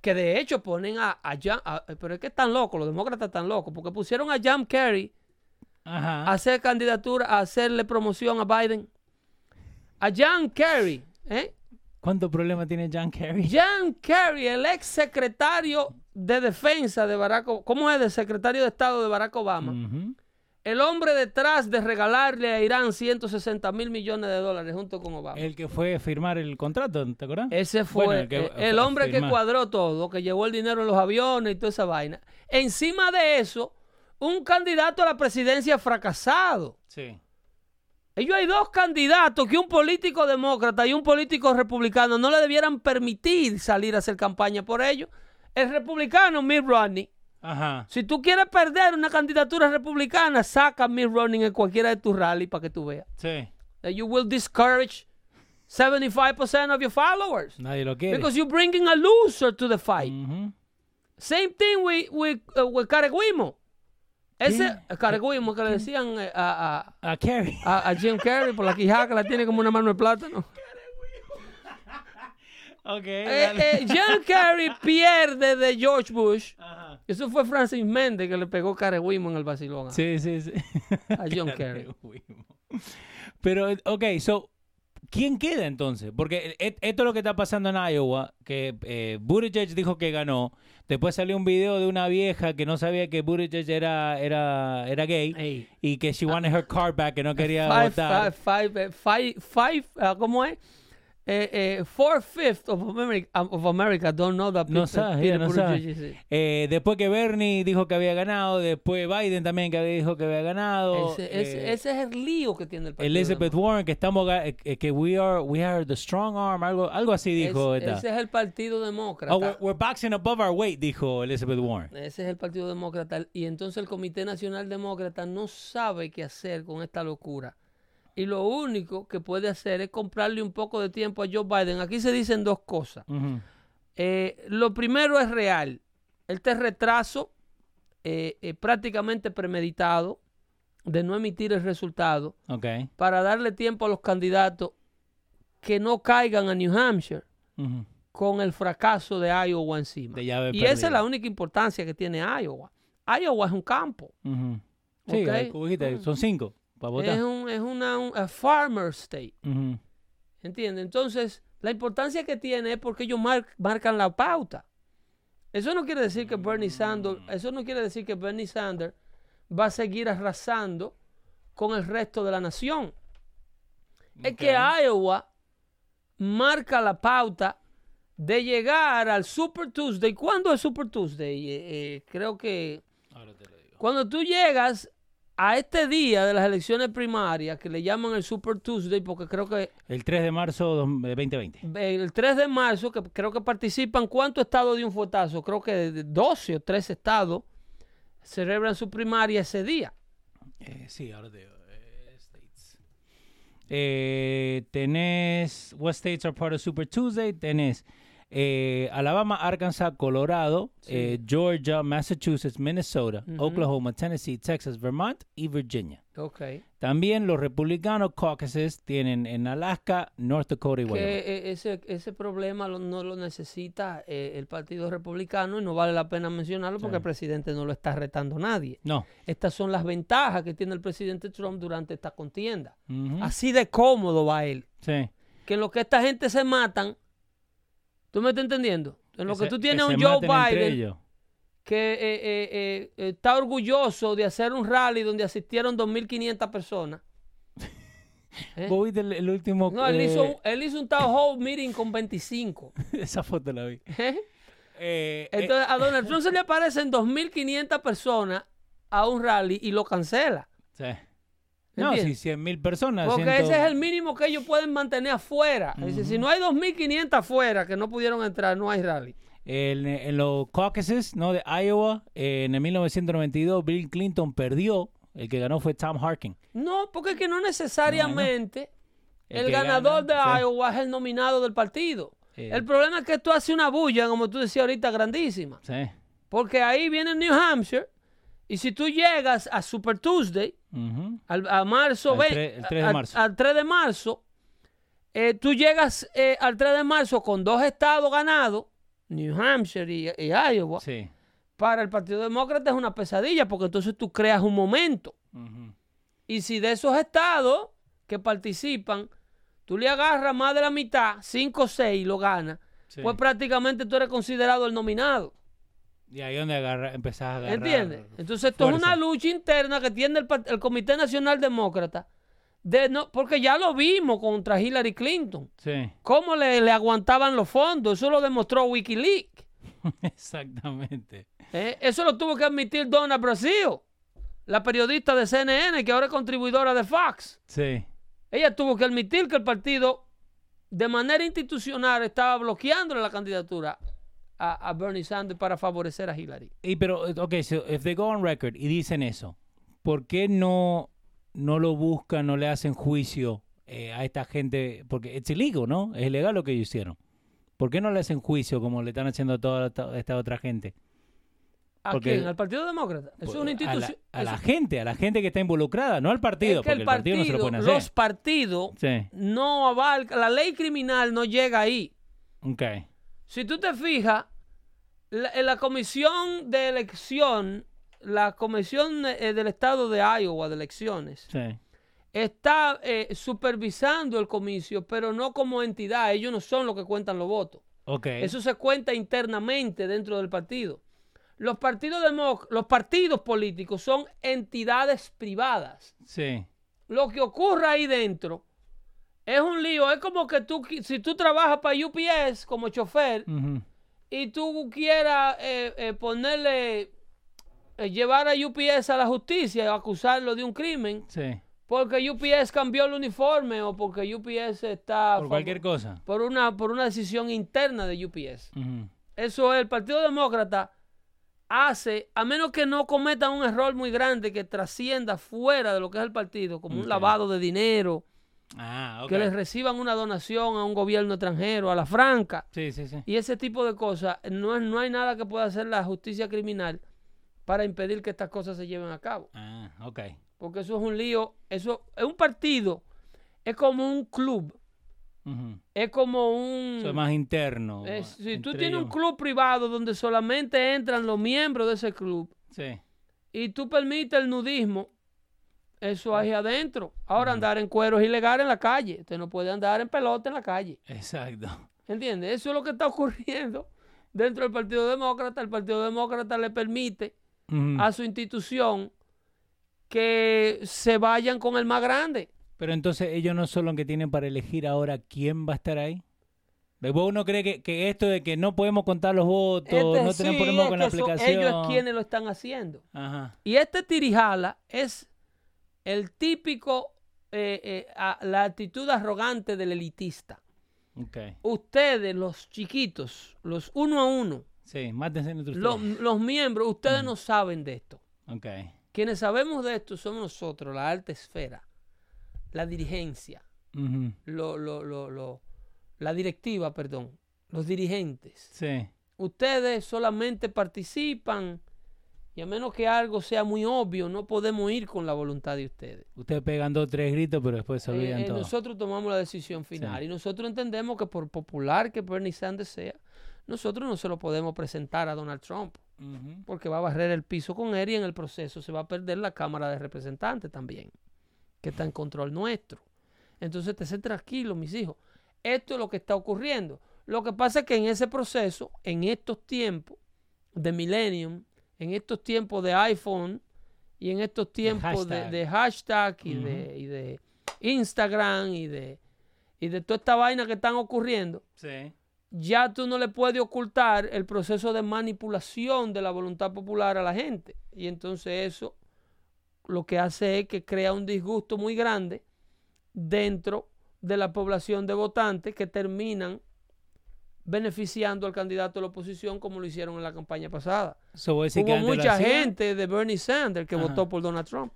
Que de hecho ponen a, a John- a- pero es que están locos, los demócratas están locos, porque pusieron a John Kerry Ajá. hacer candidatura, a hacerle promoción a Biden. A John Kerry, ¿eh? ¿Cuánto problema tiene John Kerry? John Kerry, el ex secretario de defensa de Barack Obama, ¿cómo es? De secretario de Estado de Barack Obama. El hombre detrás de regalarle a Irán 160 mil millones de dólares junto con Obama. El que fue a firmar el contrato, ¿te acuerdas? Ese fue Bueno, el, el que- el hombre que cuadró todo, que llevó el dinero en los aviones y toda esa vaina. Encima de eso, un candidato a la presidencia fracasado. Sí. Ellos hay dos candidatos que un político demócrata y un político republicano no le debieran permitir salir a hacer campaña por ellos. el republicano Mitt Romney, Ajá. si tú quieres perder una candidatura republicana, saca a Mitt Romney en cualquiera de tus rallies para que tú veas. Sí. That you will discourage 75% of your followers. Nadie lo quiere. Because you're bringing a loser to the fight. Same thing with, with, uh, with Careguimo. Ese Careguimo que le decían eh, a, A Kerry. a, a, Jim Carrey por la quijada que la tiene como una mano de plátano. [LAUGHS] Ok. Eh, eh, Jim Carrey pierde de George Bush. Ajá. Eso fue Francis Méndez que le pegó Careguimo en el vacilón. Sí, sí, sí. A John [LAUGHS] Kerry. Pero, ok, so, ¿quién queda entonces? Porque e- esto es lo que está pasando en Iowa, que eh, Buttigieg dijo que ganó. Después salió un video de una vieja que no sabía que Buttigieg era, era, era gay y que she wanted her card back, que no quería Five, votar. five, five, eh, five, five, ah, ¿cómo es? Eh, eh, four fifths of America, of America don't know that No Peter- sabe, Peter no Buttigieg sabe. is- Eh, después que Bernie dijo que había ganado, después Biden también que había dijo que había ganado. Ese, ese- eh, ese es el lío que tiene el partido. Elizabeth. Warren que estamos eh, que we are we are the strong arm algo algo así dijo Es- ese es el partido demócrata. Oh, we're, we're boxing above our weight dijo Elizabeth Warren. Ese es el Partido Demócrata. Y entonces el Comité Nacional Demócrata no sabe qué hacer con esta locura. Y lo único que puede hacer es comprarle un poco de tiempo a Joe Biden. Aquí se dicen dos cosas. Eh, lo primero es real. Este retraso eh, eh, prácticamente premeditado de no emitir el resultado Okay. para darle tiempo a los candidatos que no caigan a New Hampshire con el fracaso de Iowa encima. De y esa es la única importancia que tiene Iowa. Iowa es un campo. Sí, Ok. como dijiste, son cinco para votar. Es, un, es una un- a farmer state. Ujú. ¿Entiendes? Entonces, la importancia que tiene es porque ellos mar- marcan la pauta. Eso no quiere decir que Bernie Sanders, eso no quiere decir que Bernie Sanders va a seguir arrasando con el resto de la nación. Es que Iowa marca la pauta de llegar al Super Tuesday. ¿Cuándo es Super Tuesday? Eh, eh, creo que Ahora te lo digo. cuando tú llegas a este día de las elecciones primarias, que le llaman el Super Tuesday, porque creo que El 3 de marzo de 2020. el 3 de marzo, que creo que participan, ¿cuántos estados de un fuetazo? Creo que de 12 o 13 estados celebran su primaria ese día. Eh, sí, ahora te digo. eh, states. Eh, tenés what states are part of Super Tuesday? Tenés eh, Alabama, Arkansas, Colorado, Sí. eh, Georgia, Massachusetts, Minnesota. Oklahoma, Tennessee, Texas, Vermont y Virginia. Ok. También los republicanos caucuses tienen en Alaska, North Dakota y Wyoming. Eh, ese, ese problema lo- no lo necesita eh, el Partido Republicano y no vale la pena mencionarlo porque Sí. el presidente no lo está retando nadie. No. Estas son las ventajas que tiene el presidente Trump durante esta contienda. Así de cómodo va él. Sí. Que lo que esta gente se matan, ¿tú me estás entendiendo? En lo que, se- tú tienes se un Joe Biden que eh, eh, eh, está orgulloso de hacer un rally donde asistieron 2.500 personas. [LAUGHS] ¿Vos viste el, último? No, él, hizo, un- él hizo un town hall meeting con 25. [LAUGHS] esa foto la vi. [LAUGHS] Entonces a Donald Trump se le aparecen 2.500 personas a un rally y lo cancela. sí. No, ¿Entiendes? si 100 mil personas. Porque ese es el mínimo que ellos pueden mantener afuera. Si no hay 2.500 afuera que no pudieron entrar, no hay rally. En, en los caucuses ¿no? de Iowa, eh, en el 1992, Bill Clinton perdió. El que ganó fue Tom Harkin. No, porque es que no necesariamente El ganador gana, de sí. Iowa es el nominado del partido. Sí. El problema es que esto hace una bulla, como tú decías ahorita, grandísima. Sí. Porque ahí viene New Hampshire y si tú llegas a Super Tuesday, Al, a marzo, Al ve- tre- el 3 de marzo. Al, 3 de marzo, eh, tú llegas eh, al 3 de marzo con dos estados ganados, New Hampshire y, y Iowa. Sí. Para el Partido Demócrata es una pesadilla porque entonces tú creas un momento. Y si de esos estados que participan, tú le agarras más de la mitad, 5 o 6 y lo ganas, Sí. pues prácticamente tú eres considerado el nominado. Y ahí donde agarra, empezás a agarrar. ¿Entiendes? Entonces esto es una lucha interna que tiene el, el Comité Nacional Demócrata. De no, porque ya lo vimos contra Hillary Clinton. Sí, Cómo le, le aguantaban los fondos. Eso lo demostró Wikileaks. [LAUGHS] exactamente. ¿eh? Eso lo tuvo que admitir Donna Brasil, la periodista de CNN, que ahora es contribuidora de Fox. Sí. Ella tuvo que admitir que el partido de manera institucional estaba bloqueándole la candidatura a, a Bernie Sanders para favorecer a Hillary. Y pero, eh, ok, so if they go on record y dicen eso, ¿por qué no, no lo buscan, no le hacen juicio eh, a esta gente? Porque es ilegal, ¿no? Es ilegal lo que ellos hicieron. ¿Por qué no le hacen juicio como le están haciendo a toda esta, esta otra gente? ¿A Porque- quién? ¿Al Partido Demócrata? Es una a la, institución. a la gente, a la gente que está involucrada, no al partido, es que porque el partido, no se lo pueden hacer. los partidos Sí, no abarca, la ley criminal no llega ahí. ok. Si tú te fijas, la, en la comisión de elección, la comisión eh, del estado de Iowa de elecciones, Sí. está eh, supervisando el comicio, pero no como entidad. Ellos no son los que cuentan los votos. Ok. Eso se cuenta internamente dentro del partido. Los partidos, los partidos políticos son entidades privadas. Sí. Lo que ocurre ahí dentro es un lío. Es como que tú, si tú trabajas para UPS como chofer y tú quieras eh, eh, ponerle, eh, llevar a UPS a la justicia acusarlo de un crimen, Sí. porque UPS cambió el uniforme o porque UPS está... Por cualquier cosa. Por una, por una decisión interna de UPS. Eso es, el Partido Demócrata hace, a menos que no cometa un error muy grande que trascienda fuera de lo que es el partido, como un Ok. lavado de dinero, Ah, que les reciban una donación a un gobierno extranjero, a la franca, Sí, sí, sí. y ese tipo de cosas, no, es, no hay nada que pueda hacer la justicia criminal para impedir que estas cosas se lleven a cabo. Ah, ok. Porque eso es un lío, eso es un partido, es como un club, es como un... Eso es más interno. es- si tú tienes un club privado donde solamente entran los miembros de ese club, Sí. y tú permites el nudismo, eso ahí adentro. Ahora andar en cuero es ilegal en la calle. Usted no puede andar en pelota en la calle. Exacto. ¿Entiendes? Eso es lo que está [LAUGHS] ocurriendo dentro del Partido Demócrata. El Partido Demócrata le permite a su institución que se vayan con el más grande. Pero entonces ellos no son los que tienen para elegir ahora quién va a estar ahí. ¿Vos uno cree que, que esto de que no podemos contar los votos, Este, no sí, tenemos problemas es con la aplicación? ellos quienes lo están haciendo. Ajá. Y este tirijala es el típico, eh, eh, a- la actitud arrogante del elitista. Ustedes, los chiquitos, los uno a uno, Sí, los, los miembros, Mm. ustedes no saben de esto. Ok. Quienes sabemos de esto somos nosotros, la alta esfera, la dirigencia, lo- lo- lo- la directiva, perdón, los dirigentes. Sí. Ustedes solamente participan y a menos que algo sea muy obvio, no podemos ir con la voluntad de ustedes. Ustedes pegan dos, tres gritos, pero después se Eh, olvidan eh, todo. nosotros tomamos la decisión final Sí. y nosotros entendemos que por popular que Bernie Sanders sea, nosotros no se lo podemos presentar a Donald Trump porque va a barrer el piso con él y en el proceso se va a perder la Cámara de Representantes también, que está en control nuestro. Entonces, te sé tranquilo, mis hijos. Esto es lo que está ocurriendo. Lo que pasa es que en ese proceso, en estos tiempos de Millennium, en estos tiempos de iPhone y en estos tiempos de, hashtag. de hashtag y, de, y de Instagram y de, y de toda esta vaina que están ocurriendo, Sí. ya tú no le puedes ocultar el proceso de manipulación de la voluntad popular a la gente. Y entonces eso lo que hace es que crea un disgusto muy grande dentro de la población de votantes que terminan beneficiando al candidato de la oposición como lo hicieron en la campaña pasada. So, que Hubo mucha gente de Bernie Sanders que Ajá. votó por Donald Trump.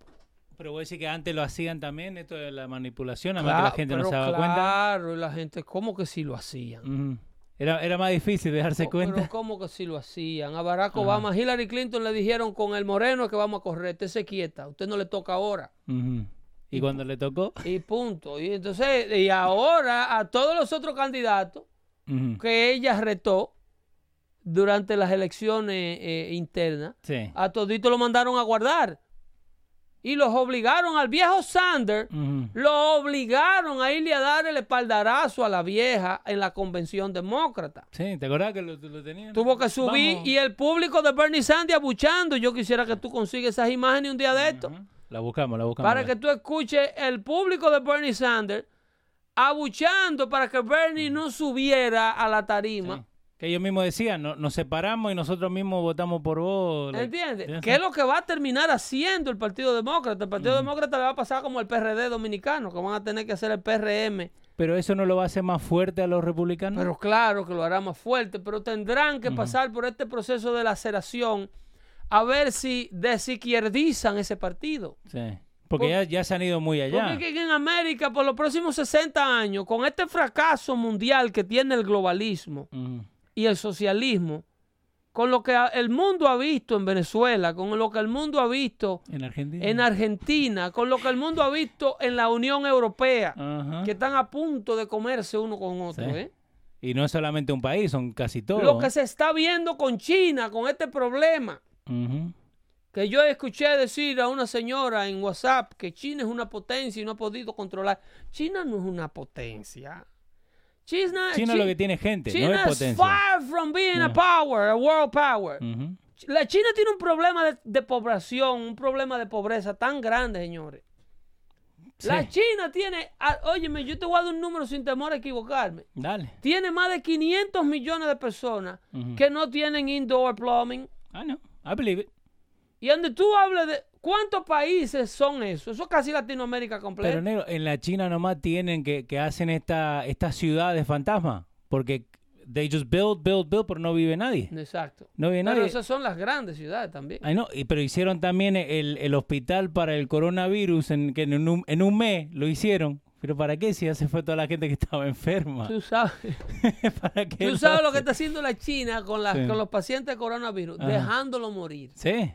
Pero voy a decir que antes lo hacían también, esto de la manipulación, además que la gente no se daba cuenta. Claro, y la gente, ¿cómo que sí lo hacían? Era, era más difícil de darse Oh, cuenta. Pero ¿cómo que sí lo hacían? A Barack Ajá. Obama, a Hillary Clinton le dijeron con el moreno que vamos a correr, usted se quieta, usted no le toca ahora. Ujú. Y cuando le tocó, Y punto. Y entonces, y ahora a todos los otros candidatos que ella retó durante las elecciones eh, internas, sí. a todito lo mandaron a guardar. Y los obligaron al viejo Sanders, Ujú. lo obligaron a irle a dar el espaldarazo a la vieja en la convención demócrata. Sí, ¿te acordás que lo, lo tenían? Tuvo que subir Vamos. y el público de Bernie Sanders abuchando. Yo quisiera que tú consigas esas imágenes un día de esto. La buscamos, la buscamos. Para que tú escuches el público de Bernie Sanders abuchando para que Bernie no subiera a la tarima. Sí. Que ellos mismos decían, no, nos separamos y nosotros mismos votamos por vos. ¿Entiendes? ¿Qué es lo que va a terminar haciendo el Partido Demócrata? El Partido Mm. Demócrata le va a pasar como el PRD dominicano, que van a tener que hacer el PRM Pero eso no lo va a hacer más fuerte a los republicanos. Pero claro que lo hará más fuerte, pero tendrán que pasar por este proceso de laceración a ver si desizquierdizan ese partido. Sí. Porque Por- ya, ya se han ido muy allá. Porque en América, por los próximos 60 años, con este fracaso mundial que tiene el globalismo y el socialismo, con lo que el mundo ha visto en Venezuela, con lo que el mundo ha visto En Argentina. en Argentina, con lo que el mundo ha visto en la Unión Europea, que están a punto de comerse uno con otro. Sí. ¿eh? Y no es solamente un país, son casi todos. Lo que se está viendo con China, con este problema. Que yo escuché decir a una señora en WhatsApp que China es una potencia y no ha podido controlar. China no es una potencia. China, China Chi- lo que tiene gente, China no es is potencia. far from being a power, a world power. La China tiene un problema de, de población, un problema de pobreza tan grande, señores. La. China tiene, ah, óyeme, yo te voy a dar un número sin temor a equivocarme. Dale. Tiene más de 500 millones de personas que no tienen indoor plumbing. I know. I believe it. Y donde tú hables de cuántos países son esos, eso es casi Latinoamérica Pero completa. negro, en la China nomás tienen que, que hacen esta, estas ciudades fantasma. Porque they just build, build, build, pero no vive nadie. Exacto. No vive Pero nadie. esas son las grandes ciudades también. Ay, no, y- pero hicieron también el, el hospital para el coronavirus, en, que en un, en un mes lo hicieron. ¿Pero para qué? Si ya se fue toda la gente que estaba enferma. Tú sabes, [LAUGHS] ¿Para qué tú sabes lo que está haciendo la China con, las, Sí. con los pacientes de coronavirus, Ajá. dejándolo morir. Sí.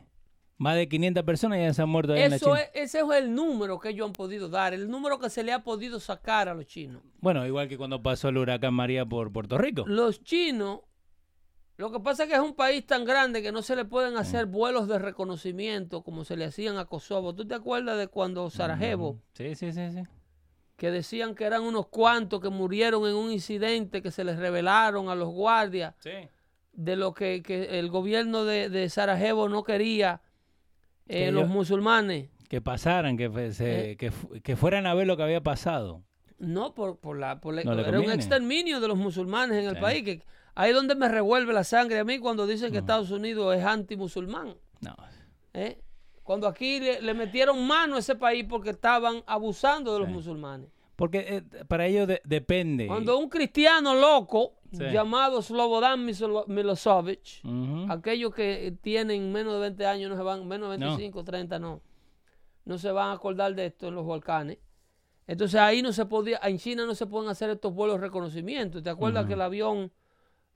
Más de 500 personas ya se han muerto ahí en la Eso China. es, ese es el número que ellos han podido dar, el número que se le ha podido sacar a los chinos. Bueno, igual que cuando pasó el huracán María por Puerto Rico. Los chinos, lo que pasa es que es un país tan grande que no se le pueden hacer vuelos de reconocimiento como se le hacían a Kosovo. ¿Tú te acuerdas de cuando Sarajevo, Sí, sí, sí, sí. que decían que eran unos cuantos que murieron en un incidente que se les revelaron a los guardias Sí. de lo que, que el gobierno de, de Sarajevo no quería eh, Que los yo- musulmanes? Que pasaran, que, se- Eh. que, fu- que fueran a ver lo que había pasado. No, por, por la, por la- No le era un exterminio de los musulmanes en el Sí. país. Que, ahí es donde me revuelve la sangre a mí cuando dicen que Estados Unidos es anti-musulmán. No. ¿eh? Cuando aquí le, le metieron mano a ese país porque estaban abusando de los Sí. musulmanes. Porque para ellos de- depende. Cuando un cristiano loco Sí. llamado Slobodan Milosevic, aquellos que tienen menos de 20 años no se van, menos de No. 25, 30 no, no se van a acordar de esto en los volcanes. Entonces ahí no se podía, en China no se pueden hacer estos vuelos de reconocimiento. ¿Te acuerdas que el avión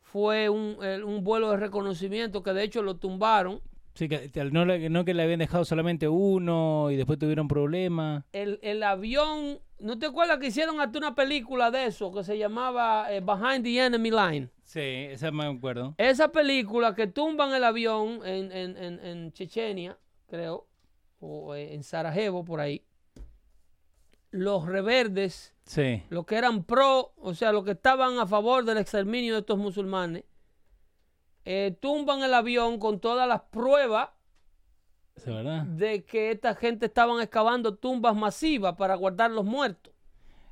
fue un, el- un vuelo de reconocimiento que de hecho lo tumbaron? Sí, que, que no, que le habían dejado solamente uno y después tuvieron problemas. El, el avión, ¿no te acuerdas que hicieron hasta una película de eso que se llamaba eh, Behind the Enemy Line? Sí, esa me acuerdo. Esa película que tumban el avión en, en, en, en Chechenia, creo, o eh, en Sarajevo, por ahí, los reverdes, Sí. los que eran pro, o sea, los que estaban a favor del exterminio de estos musulmanes, eh, tumban el avión con todas las pruebas ¿Es de que esta gente estaban excavando tumbas masivas para guardar los muertos.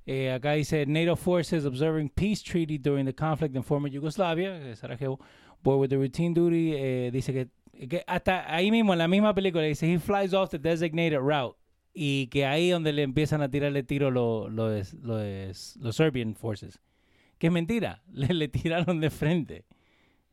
Eh, acá dice NATO forces observing peace treaty during the conflict in former Yugoslavia, eh, Sarajevo, board with the routine duty. eh, dice que, que hasta ahí mismo en la misma película dice he flies off the designated route y que ahí donde le empiezan a tirarle tiro los los los Serbian forces. Que es mentira, [LAUGHS] le, le tiraron de frente.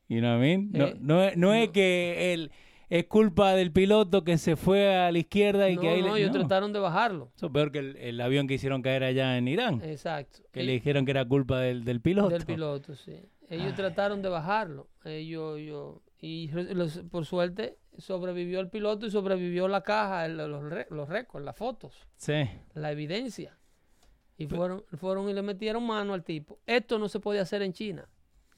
You know what I mean? No, Eh, no, es- no es no. que él es culpa del piloto que se fue a la izquierda y No, que ahí no, le, ellos no. trataron de bajarlo. Eso es peor que el, el avión que hicieron caer allá en Irán. Exacto. Que Y- le dijeron que era culpa del, del piloto. Del piloto, sí. Ellos trataron de bajarlo. Ellos, yo, y los- por suerte sobrevivió el piloto y sobrevivió la caja, el- los, los récords, las fotos, Sí. la evidencia. Y fueron, fueron y le metieron mano al tipo. Esto no se puede hacer en China.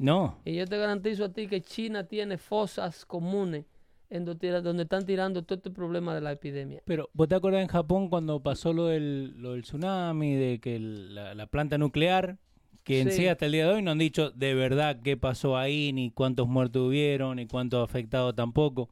No. Y yo te garantizo a ti que China tiene fosas comunes en donde están tirando todo este problema de la epidemia. Pero, ¿vos te acuerdas en Japón cuando pasó lo del, lo del tsunami, de que el- la, la planta nuclear, que en Sí. hasta el día de hoy no han dicho de verdad qué pasó ahí, ni cuántos muertos hubieron, ni cuántos afectados tampoco?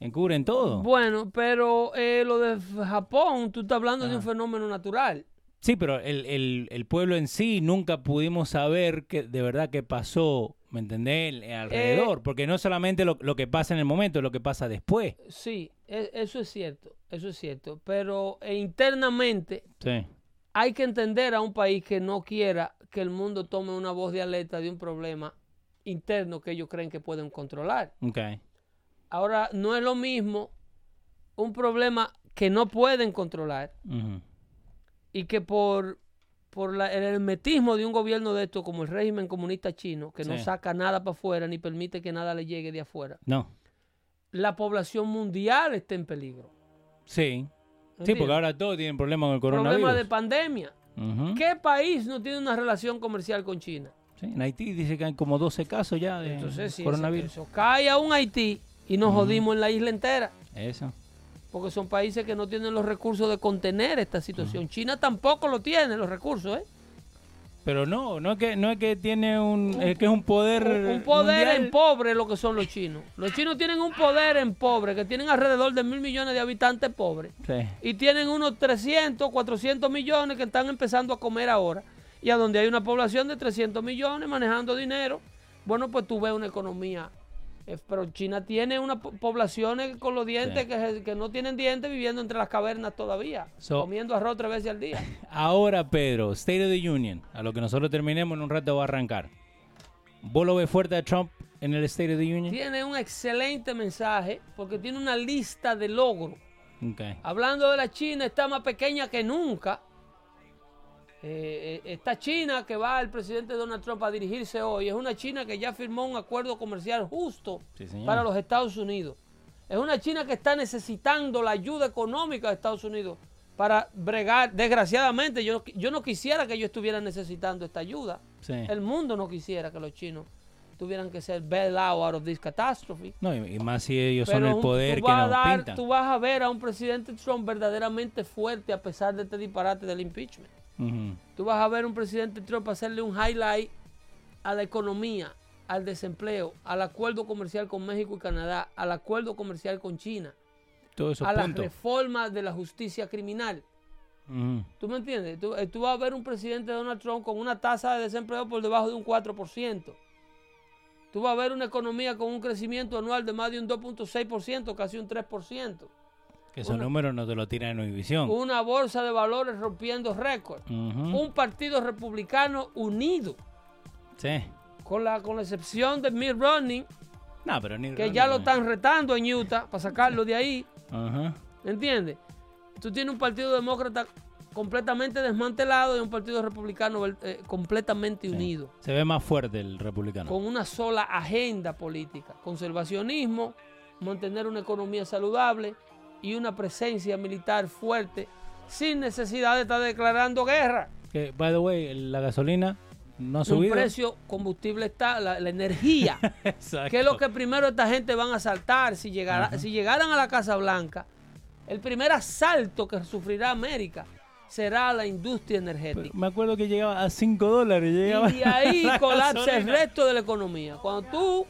Encubren todo. Bueno, pero eh, lo de Japón, tú estás hablando de un Ajá. fenómeno natural. Sí, pero el, el- el pueblo en sí nunca pudimos saber que de verdad qué pasó, ¿me entendés? Alrededor, porque no solamente lo, lo que pasa en el momento, es lo que pasa después. Sí, e- eso es cierto, eso es cierto. Pero eh, internamente Sí. hay que entender a un país que no quiera que el mundo tome una voz de alerta de un problema interno que ellos creen que pueden controlar. Ok. Ahora, no es lo mismo un problema que no pueden controlar Ujú. Y que por, por la- el hermetismo de un gobierno de esto, como el régimen comunista chino, que no Sí. saca nada para afuera ni permite que nada le llegue de afuera, No. la población mundial está en peligro. Sí. Sí, porque ahora todos tienen problemas con el coronavirus. Problema de pandemia. Ujú. ¿Qué país no tiene una relación comercial con China? Sí, en Haití dice que hay como 12 casos ya de Entonces, si coronavirus. eso cae a un Haití y nos jodimos en la isla entera, Eso. Porque son países que no tienen los recursos de contener esta situación. China tampoco lo tiene, los recursos, ¿eh? Pero no, no es que no es que tiene un es que es un poder Un, un poder mundial. en pobre lo que son los chinos. Los chinos tienen un poder en pobre, que tienen alrededor de mil millones de habitantes pobres. Sí. Y tienen unos 300, 400 millones que están empezando a comer ahora. Y a donde hay una población de 300 millones manejando dinero, bueno, pues tú ves una economía. Eh, Pero China tiene unas po- poblaciones con los dientes Sí. que, que no tienen dientes viviendo entre las cavernas todavía, So- comiendo arroz tres veces al día. [LAUGHS] Ahora, Pedro, State of the Union, a lo que nosotros terminemos en un rato va a arrancar. ¿Vos lo ves fuerte a Trump en el State of the Union? tiene un excelente mensaje porque tiene una lista de logros. Hablando de la China, está más pequeña que nunca. Eh, eh, esta China que va el presidente Donald Trump a dirigirse hoy es una China que ya firmó un acuerdo comercial justo Sí, para los Estados Unidos. Es una China que está necesitando la ayuda económica de Estados Unidos para bregar. Desgraciadamente, yo, yo no quisiera que ellos estuvieran necesitando esta ayuda. Sí. El mundo no quisiera que los chinos tuvieran que ser bailed out of this catastrophe. No, y, más si ellos son el poder tú que nos dar- pintan. Tú vas a ver a un presidente Trump verdaderamente fuerte a pesar de este disparate del impeachment. Tú vas a ver un presidente Trump hacerle un highlight a la economía, al desempleo, al acuerdo comercial con México y Canadá, al acuerdo comercial con China, a las puntos. reformas de la justicia criminal. Ujú. ¿Tú me entiendes? Tú, eh, tú vas a ver un presidente Donald Trump con una tasa de desempleo por debajo de un 4%. Tú vas a ver una economía con un crecimiento anual de más de un 2.6%, casi un 3%. Que esos una- números no te lo tiran en Univision. Una bolsa de valores rompiendo récords. Ujú. Un partido republicano unido, Sí. con la, con la excepción de Mitt Romney, No, pero que ya lo están retando en Utah para sacarlo de ahí. Ajá. ¿Entiendes? Tú tienes un partido demócrata completamente desmantelado y un partido republicano eh, completamente unido, Se ve más fuerte el republicano. con una sola agenda política, conservacionismo, mantener una economía saludable y una presencia militar fuerte, sin necesidad de estar declarando guerra. Que, by the way, la gasolina no ha subido. precio, combustible está, la, la energía, [LAUGHS] Exacto. que es lo que primero esta gente van a saltar si, llegara, si llegaran a la Casa Blanca. El primer asalto que sufrirá América será la industria energética. Me acuerdo que llegaba a 5 dólares. Llegaba Y de ahí [LAUGHS] la colapsa el resto de la economía. Cuando tú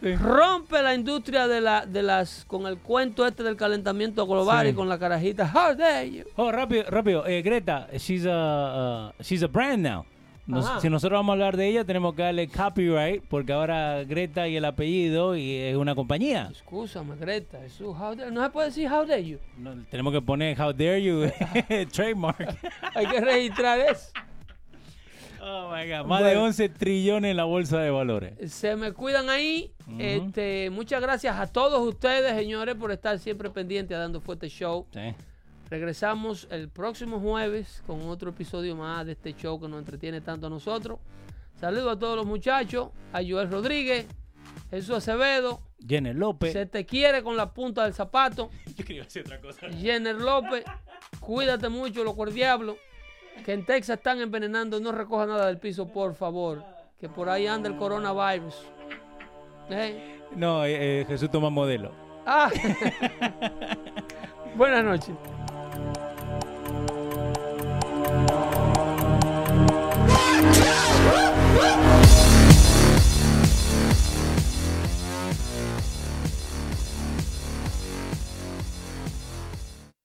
Sí. rompes la industria de, la, de las con el cuento este del calentamiento global Sí. y con la carajita, how dare you? Oh, rápido, rápido. Eh, Greta, she's a, uh, she's a brand now. Nos- si nosotros vamos a hablar de ella, tenemos que darle copyright, porque ahora Greta y el apellido y es una compañía. Escúchame, Greta, Jesús, how dare- no se puede decir how dare you. No, tenemos que poner How Dare You [LAUGHS] trademark. [LAUGHS] Hay que registrar eso. Oh my God. Más de Bueno. 11 trillones en la bolsa de valores. Se me cuidan ahí. Este, muchas gracias a todos ustedes, señores, por estar siempre pendientes a Dando Fuerte Show. Sí. Regresamos el próximo jueves con otro episodio más de este show que nos entretiene tanto a nosotros. Saludos a todos los muchachos, a Joel Rodríguez, Jesús Acevedo. Jenner López. Se te quiere con la punta del zapato. [LAUGHS] Yo quería decir otra cosa. Jenner López, cuídate mucho, loco el diablo que en Texas están envenenando, no recoja nada del piso, por favor. Que por ahí anda el coronavirus. ¿Eh? No, eh, eh Jesús toma modelo. Ah. [LAUGHS] Buenas noches. [LAUGHS]